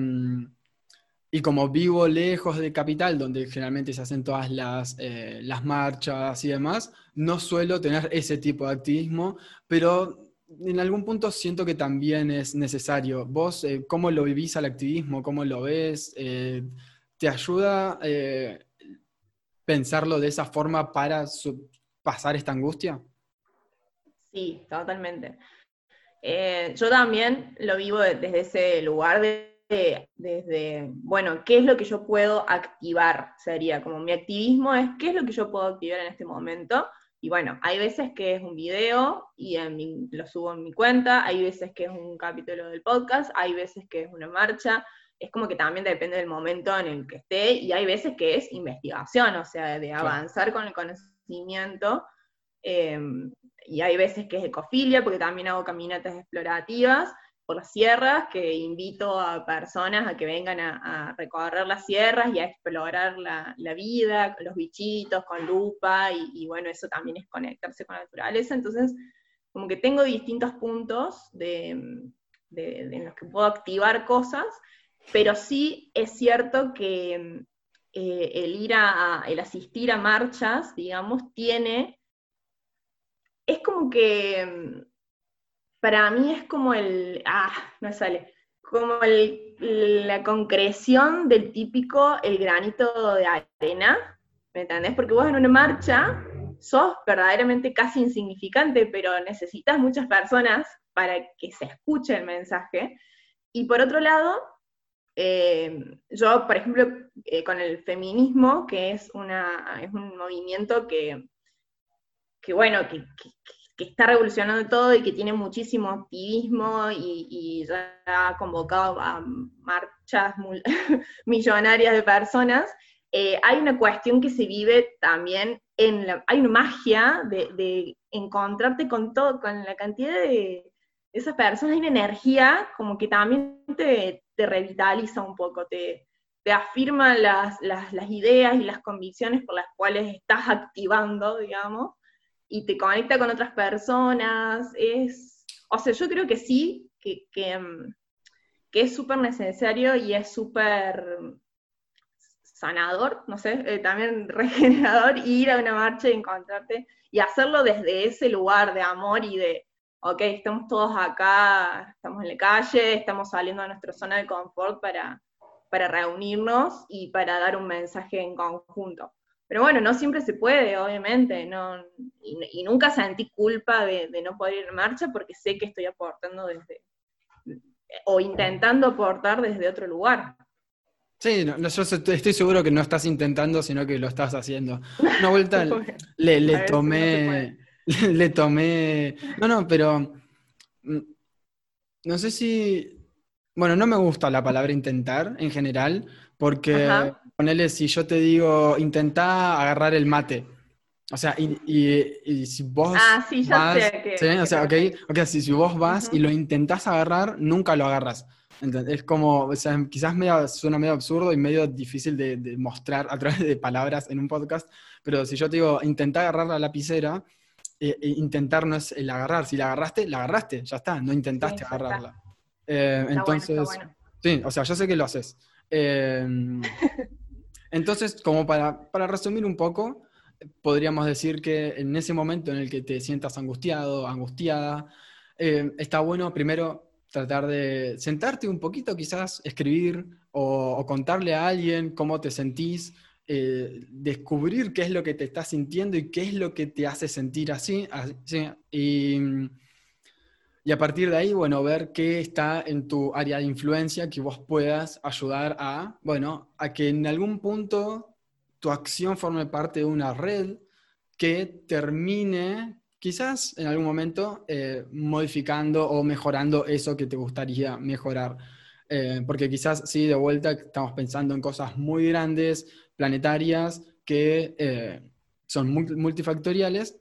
y como vivo lejos de capital, donde generalmente se hacen todas las, las marchas y demás, no suelo tener ese tipo de activismo, pero en algún punto siento que también es necesario. ¿Vos eh, cómo lo vivís al activismo? ¿Cómo lo ves? Eh, ¿te ayuda eh, pensarlo de esa forma para pasar esta angustia? Sí, totalmente. Yo también lo vivo de- desde ese lugar de- desde, bueno, ¿qué es lo que yo puedo activar? Sería como mi activismo es qué es lo que yo puedo activar en este momento. Y bueno, hay veces que es un video y en mi- lo subo en mi cuenta, hay veces que es un capítulo del podcast, hay veces que es una marcha, es como que también depende del momento en el que esté, y hay veces que es investigación, o sea, de avanzar con el conocimiento. eh, y hay veces que es ecofilia, porque también hago caminatas explorativas por las sierras, que invito a personas a que vengan a, recorrer las sierras y a explorar la, la vida, los bichitos, con lupa, y, bueno, eso también es conectarse con la naturaleza. Entonces, como que tengo distintos puntos de, en los que puedo activar cosas, pero sí es cierto que eh, el ir a, el asistir a marchas, digamos, tiene es como que para mí es como el, ah, no sale, como la concreción del típico el granito de arena, ¿me entendés? Porque vos en una marcha sos verdaderamente casi insignificante, pero necesitas muchas personas para que se escuche el mensaje. Y por otro lado, eh, yo, por ejemplo, eh, con el feminismo, que es, una, es un movimiento que, que bueno, que, está revolucionando todo y que tiene muchísimo activismo y, ya ha convocado a marchas *laughs* millonarias de personas, eh, hay una cuestión que se vive también en la, hay una magia de, encontrarte con todo, con la cantidad de esas personas, hay una energía como que también te, revitaliza un poco, te, te afirma las, ideas y las convicciones por las cuales estás activando, digamos, y te conecta con otras personas. Es, o sea, yo creo que sí, que, que, mm, es súper necesario y es súper sanador, no sé, eh, también *laughs* regenerador, ir a una marcha y encontrarte y hacerlo desde ese lugar de amor y de, ok, estamos todos acá, estamos en la calle, estamos saliendo de nuestra zona de confort para, para reunirnos y para dar un mensaje en conjunto. Pero bueno, no siempre se puede, obviamente, no, y, nunca sentí culpa de, no poder ir en marcha porque sé que estoy aportando desde, o intentando aportar desde otro lugar. Sí, yo estoy seguro que no estás intentando, sino que lo estás haciendo. Una vuelta *laughs* le, le tomé, *laughs* le tomé, no, no, pero mm, no sé si, bueno, no me gusta la palabra intentar en general, porque ponele, si yo te digo, intenta agarrar el mate. O sea, y, si vos ah, sí, ya vas, sé ¿sí? o sea, okay, si, si, vos vas y lo intentás agarrar, nunca lo agarras. Es como, o sea, quizás medio, suena medio absurdo y medio difícil de, mostrar a través de palabras en un podcast, pero si yo te digo, intenta agarrar la lapicera, eh, eh, intentar no es el agarrar. Si la agarraste, la agarraste, ya está, no intentaste agarrarla. Eh, entonces, sí, o sea, yo sé que lo haces. Em, *laughs* entonces, como para, para, resumir un poco, podríamos decir que en ese momento en el que te sientas angustiado, angustiada, em, está bueno primero tratar de sentarte un poquito, quizás escribir o, contarle a alguien cómo te sentís, eh, descubrir qué es lo que te estás sintiendo y qué es lo que te hace sentir así, y a partir de ahí, bueno, ver qué está en tu área de influencia que vos puedas ayudar a, bueno, a que en algún punto tu acción forme parte de una red que termine quizás en algún momento eh, modificando o mejorando eso que te gustaría mejorar. Eh, porque quizás sí, de vuelta estamos pensando en cosas muy grandes, planetarias, que eh, son multifactoriales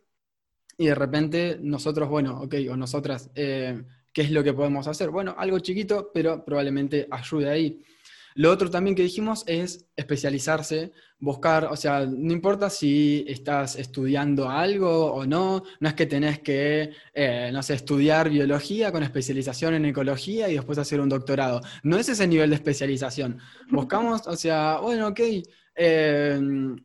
y de repente nosotros, bueno, ok, o nosotras, eh, ¿qué es lo que podemos hacer? Bueno, algo chiquito, pero probablemente ayude ahí. Lo otro también que dijimos es especializarse, buscar, o sea, no importa si estás estudiando algo o no, no es que tenés que, eh, no sé, estudiar biología con especialización en ecología y después hacer un doctorado. No es ese nivel de especialización. *laughs* Buscamos, o sea, bueno, ok, eh,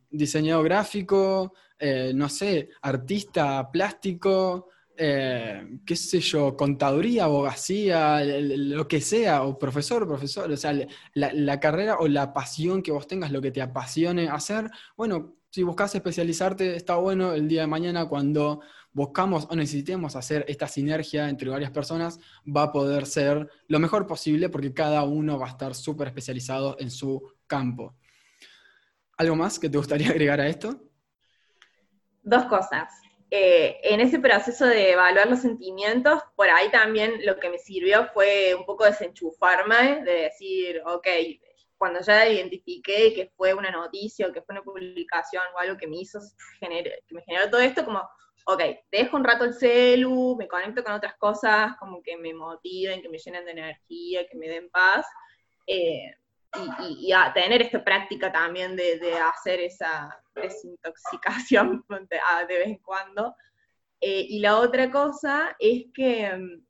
diseño gráfico, eh, no sé, artista plástico, eh, qué sé yo, contaduría, abogacía, lo que sea, o profesor, profesor, o sea, la, carrera o la pasión que vos tengas, lo que te apasione hacer, bueno, si buscas especializarte, está bueno el día de mañana cuando buscamos o necesitemos hacer esta sinergia entre varias personas, va a poder ser lo mejor posible porque cada uno va a estar súper especializado en su campo. ¿Algo más que te gustaría *laughs* agregar a esto? Dos cosas. Eh, en ese proceso de evaluar los sentimientos, por ahí también lo que me sirvió fue un poco desenchufarme, de decir, ok, cuando ya identifiqué que fue una noticia o que fue una publicación o algo que me hizo, que me generó todo esto, como, ok, dejo un rato el celu, me conecto con otras cosas, como que me motiven, que me llenen de energía, que me den paz. Eh, y, a tener esta práctica también de, hacer esa desintoxicación *laughs* de vez en cuando. Eh, y la otra cosa es que mm,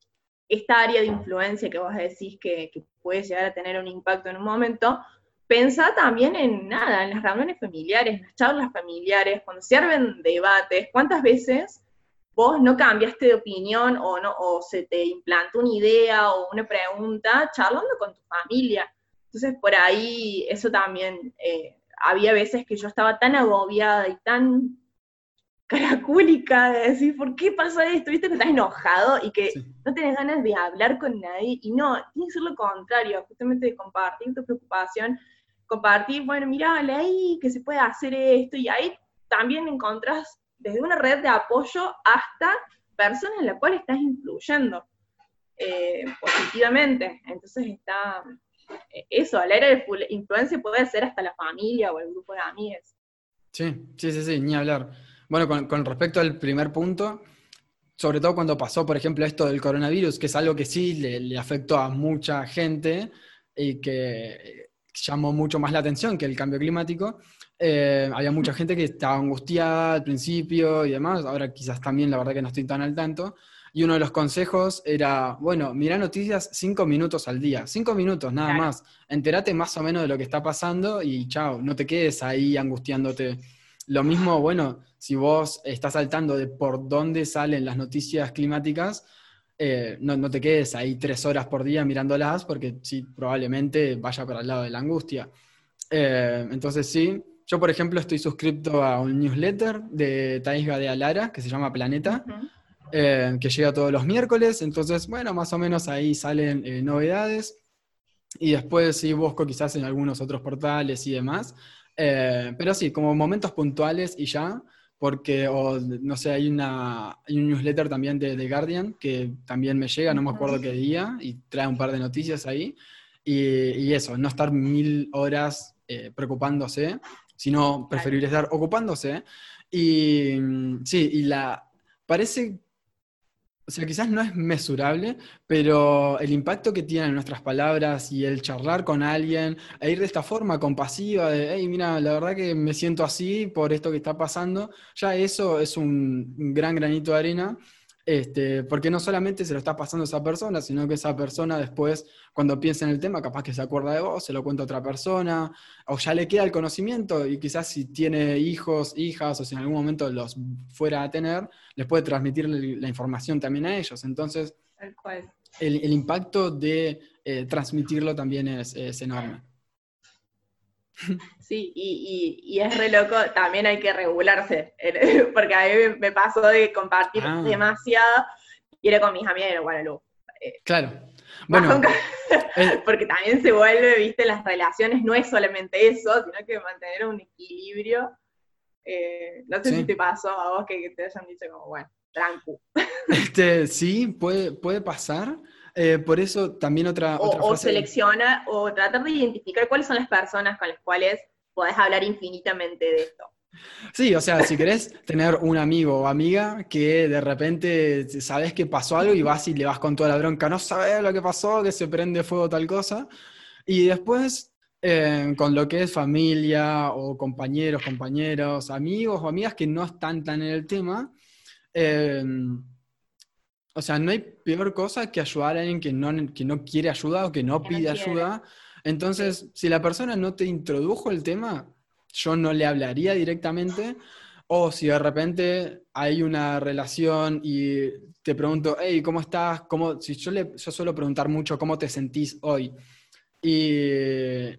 esta área de influencia que vos decís que, que, puede llegar a tener un impacto en un momento, pensá también en nada, en las reuniones familiares, en las charlas familiares, cuando se armen debates, ¿cuántas veces vos no cambiaste de opinión o, no, o se te implantó una idea o una pregunta charlando con tu familia. Entonces, por ahí, eso también, eh, había veces que yo estaba tan agobiada y tan caracúlica de decir, ¿por qué pasa esto? Viste que estás enojado y que no tienes ganas de hablar con nadie. Y no, tiene que ser lo contrario, justamente de compartir tu preocupación, compartir, bueno, mira, leí que se puede hacer esto, y ahí también encontrás desde una red de apoyo hasta personas en las cuales estás influyendo eh, positivamente. Entonces está eso, al era de influencia puede ser hasta la familia o el grupo de amigos. Sí, sí, sí, sí, ni hablar. Bueno, con, respecto al primer punto, sobre todo cuando pasó, por ejemplo, esto del coronavirus, que es algo que sí le, afectó a mucha gente y que llamó mucho más la atención que el cambio climático. Eh, había mucha gente que estaba angustiada al principio y demás, ahora quizás también, la verdad que no estoy tan al tanto. Y uno de los consejos era, bueno, mira noticias cinco minutos al día, cinco minutos nada más. Entérate más o menos de lo que está pasando y chao, no te quedes ahí angustiándote. Lo mismo, bueno, si vos estás saltando de por dónde salen las noticias climáticas, eh, no, te quedes ahí tres horas por día mirándolas, porque sí, probablemente vaya para el lado de la angustia. Eh, entonces sí, yo por ejemplo estoy suscrito a un newsletter de Taisga de Alara, que se llama Planeta, eh, que llega todos los miércoles, entonces bueno, más o menos ahí salen novedades. Y después sí busco quizás en algunos otros portales y demás. pero sí, como momentos puntuales y ya porque, o, no sé, hay, una, un newsletter también de The Guardian que también me llega, no me acuerdo qué día, y trae un par de noticias ahí. Y, eso, no estar mil horas eh, preocupándose, sino preferible estar ocupándose. Y mm, sí, y la, parece o sea, quizás no es mesurable, pero el impacto que tienen nuestras palabras y el charlar con alguien, e ir de esta forma compasiva, de, hey, mira, la verdad que me siento así por esto que está pasando, ya eso es un gran granito de arena este, porque no solamente se lo está pasando a esa persona, sino que esa persona después, cuando piensa en el tema, capaz que se acuerda de vos, se lo cuenta a otra persona, o ya le queda el conocimiento y quizás si tiene hijos, hijas, o si en algún momento los fuera a tener, les puede transmitir la información también a ellos. Entonces, el, impacto de eh, transmitirlo también es enorme. *laughs* Sí, y, es re loco, también hay que regularse, *laughs* porque a mí me pasó de compartir ah. demasiado y era con mis amigas, bueno, eh, claro. Bueno, eh, *laughs* porque también se vuelve, viste, las relaciones no es solamente eso, sino que mantener un equilibrio. Eh, no sé si te pasó a vos que, te hayan dicho como, bueno, tranquilo. Este, sí, puede, puede pasar. Eh, por eso también otra, o, selecciona o tratar de identificar cuáles son las personas con las cuales podés hablar infinitamente de esto. Sí, o sea, si querés tener un amigo o amiga que de repente sabes que pasó algo y vas y le vas con toda la bronca, no sabes lo que pasó, que se prende fuego tal cosa, y después eh, con lo que es familia o compañeros, compañeros, amigos o amigas que no están tan en el tema, eh, o sea, no hay peor cosa que ayudar a alguien que no, que no quiere ayuda o que no pide ayuda. Entonces, si la persona no te introdujo el tema, yo no le hablaría directamente. O si de repente hay una relación y te pregunto, hey, ¿cómo estás? ¿Cómo? Si yo, le, yo suelo preguntar mucho, ¿cómo te sentís hoy? Y,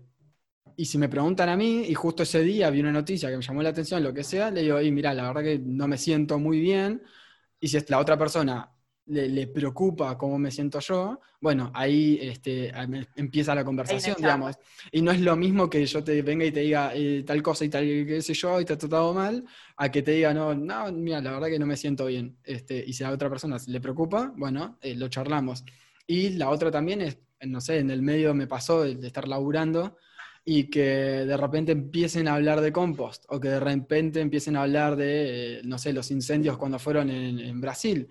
y si me preguntan a mí, y justo ese día vi una noticia que me llamó la atención, lo que sea, le digo, hey, mira, la verdad que no me siento muy bien. Y si es la otra persona le, preocupa cómo me siento yo, bueno, ahí este, empieza la conversación, digamos. Y no es lo mismo que yo te venga y te diga eh, tal cosa y tal, qué sé yo, y te ha tratado mal, a que te diga, no, no, mira, la verdad que no me siento bien. Este, y si a otra persona le preocupa, bueno, eh, lo charlamos. Y la otra también es, no sé, en el medio me pasó de, estar laburando y que de repente empiecen a hablar de compost o que de repente empiecen a hablar de, eh, no sé, los incendios cuando fueron en, en Brasil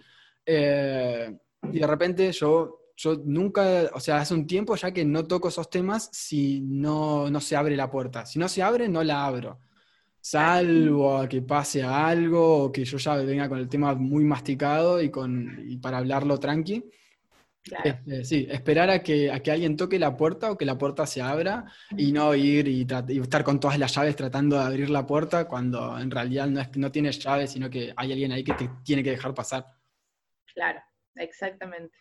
eh, y de repente yo, yo nunca, o sea, hace un tiempo ya que no toco esos temas si no, no se abre la puerta. Si no se abre, no la abro. Salvo a que pase algo o que yo ya venga con el tema muy masticado y, con, y para hablarlo tranqui. Este, sí, esperar a que, a que alguien toque la puerta o que la puerta se abra y no ir y, estar con todas las llaves tratando de abrir la puerta cuando en realidad no, es, no tienes llaves, sino que hay alguien ahí que te tiene que dejar pasar. Claro, exactamente.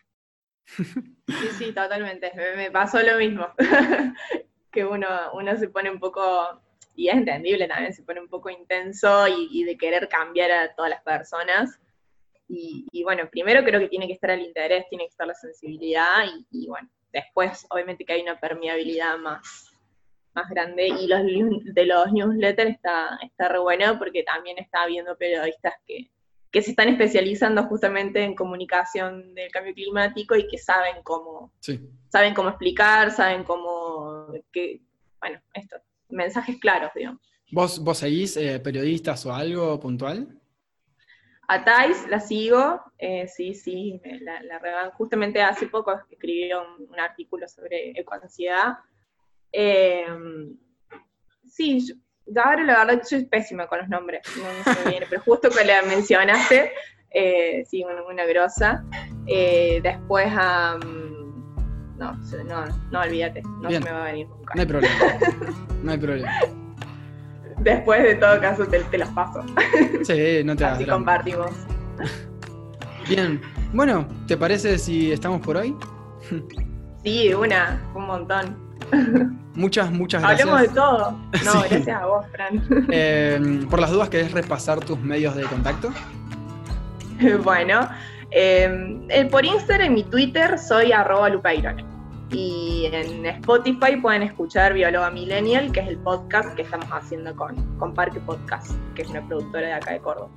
*laughs* Sí, sí, totalmente. Me, pasó lo mismo. *laughs* que uno, uno se pone un poco, y es entendible también, se pone un poco intenso y de querer cambiar a todas las personas y, bueno, primero creo que tiene que estar el interés, tiene que estar la sensibilidad y, bueno, después obviamente que hay una permeabilidad más, más grande y los de los newsletters está, está re bueno porque también está habiendo periodistas que, que se están especializando justamente en comunicación del cambio climático y que saben cómo, saben cómo explicar, saben cómo, que, bueno, esto, mensajes claros, digamos. ¿Vos, vos seguís eh, periodistas o algo puntual? A Thais la sigo, eh, sí, sí, la, la Justamente hace poco escribió un, artículo sobre ecoansiedad. Eh, sí, yo, ahora la verdad soy pésima con los nombres, no me viene, pero justo que la mencionaste, eh, sí, una, una grosa. Eh, después a... no, no, no, olvídate, no se me va a venir nunca. No hay problema, *laughs* no hay problema. Después de todo caso te, te las paso. Sí, no te Así compartimos. Bien, bueno, ¿te parece si estamos por hoy? Sí, una, un montón. Muchas, muchas gracias. Hablemos de todo. No, gracias a vos, Fran. *laughs* Eh, por las dudas, ¿querés repasar tus medios de contacto? *laughs* bueno, eh, por Instagram y Twitter soy arroba y en Spotify pueden escuchar Bióloga Millennial, que es el podcast que estamos haciendo con, con Parque Podcast, que es una productora de acá de Córdoba.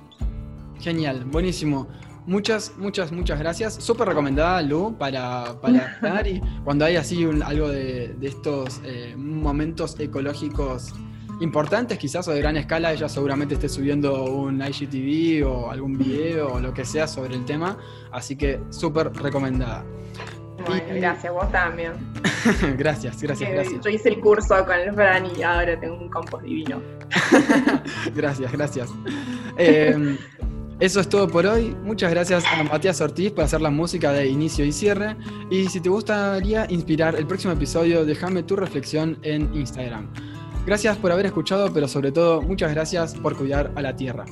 Genial, buenísimo. Muchas, muchas, muchas gracias. Súper recomendada, Lu, para, para *laughs* estar y cuando hay así algo de, estos eh, momentos ecológicos importantes, quizás o de gran escala, ella seguramente esté subiendo un IGTV o algún video o lo que sea sobre el tema. Así que súper recomendada. Bueno, gracias, vos también. *laughs* gracias, gracias, gracias. Yo hice el curso con el Fran y ahora tengo un compost divino. *laughs* gracias, gracias. Em, eso es todo por hoy. Muchas gracias a Matías Ortiz por hacer la música de inicio y cierre. Y si te gustaría inspirar el próximo episodio, déjame tu reflexión en Instagram. Gracias por haber escuchado, pero sobre todo muchas gracias por cuidar a la Tierra.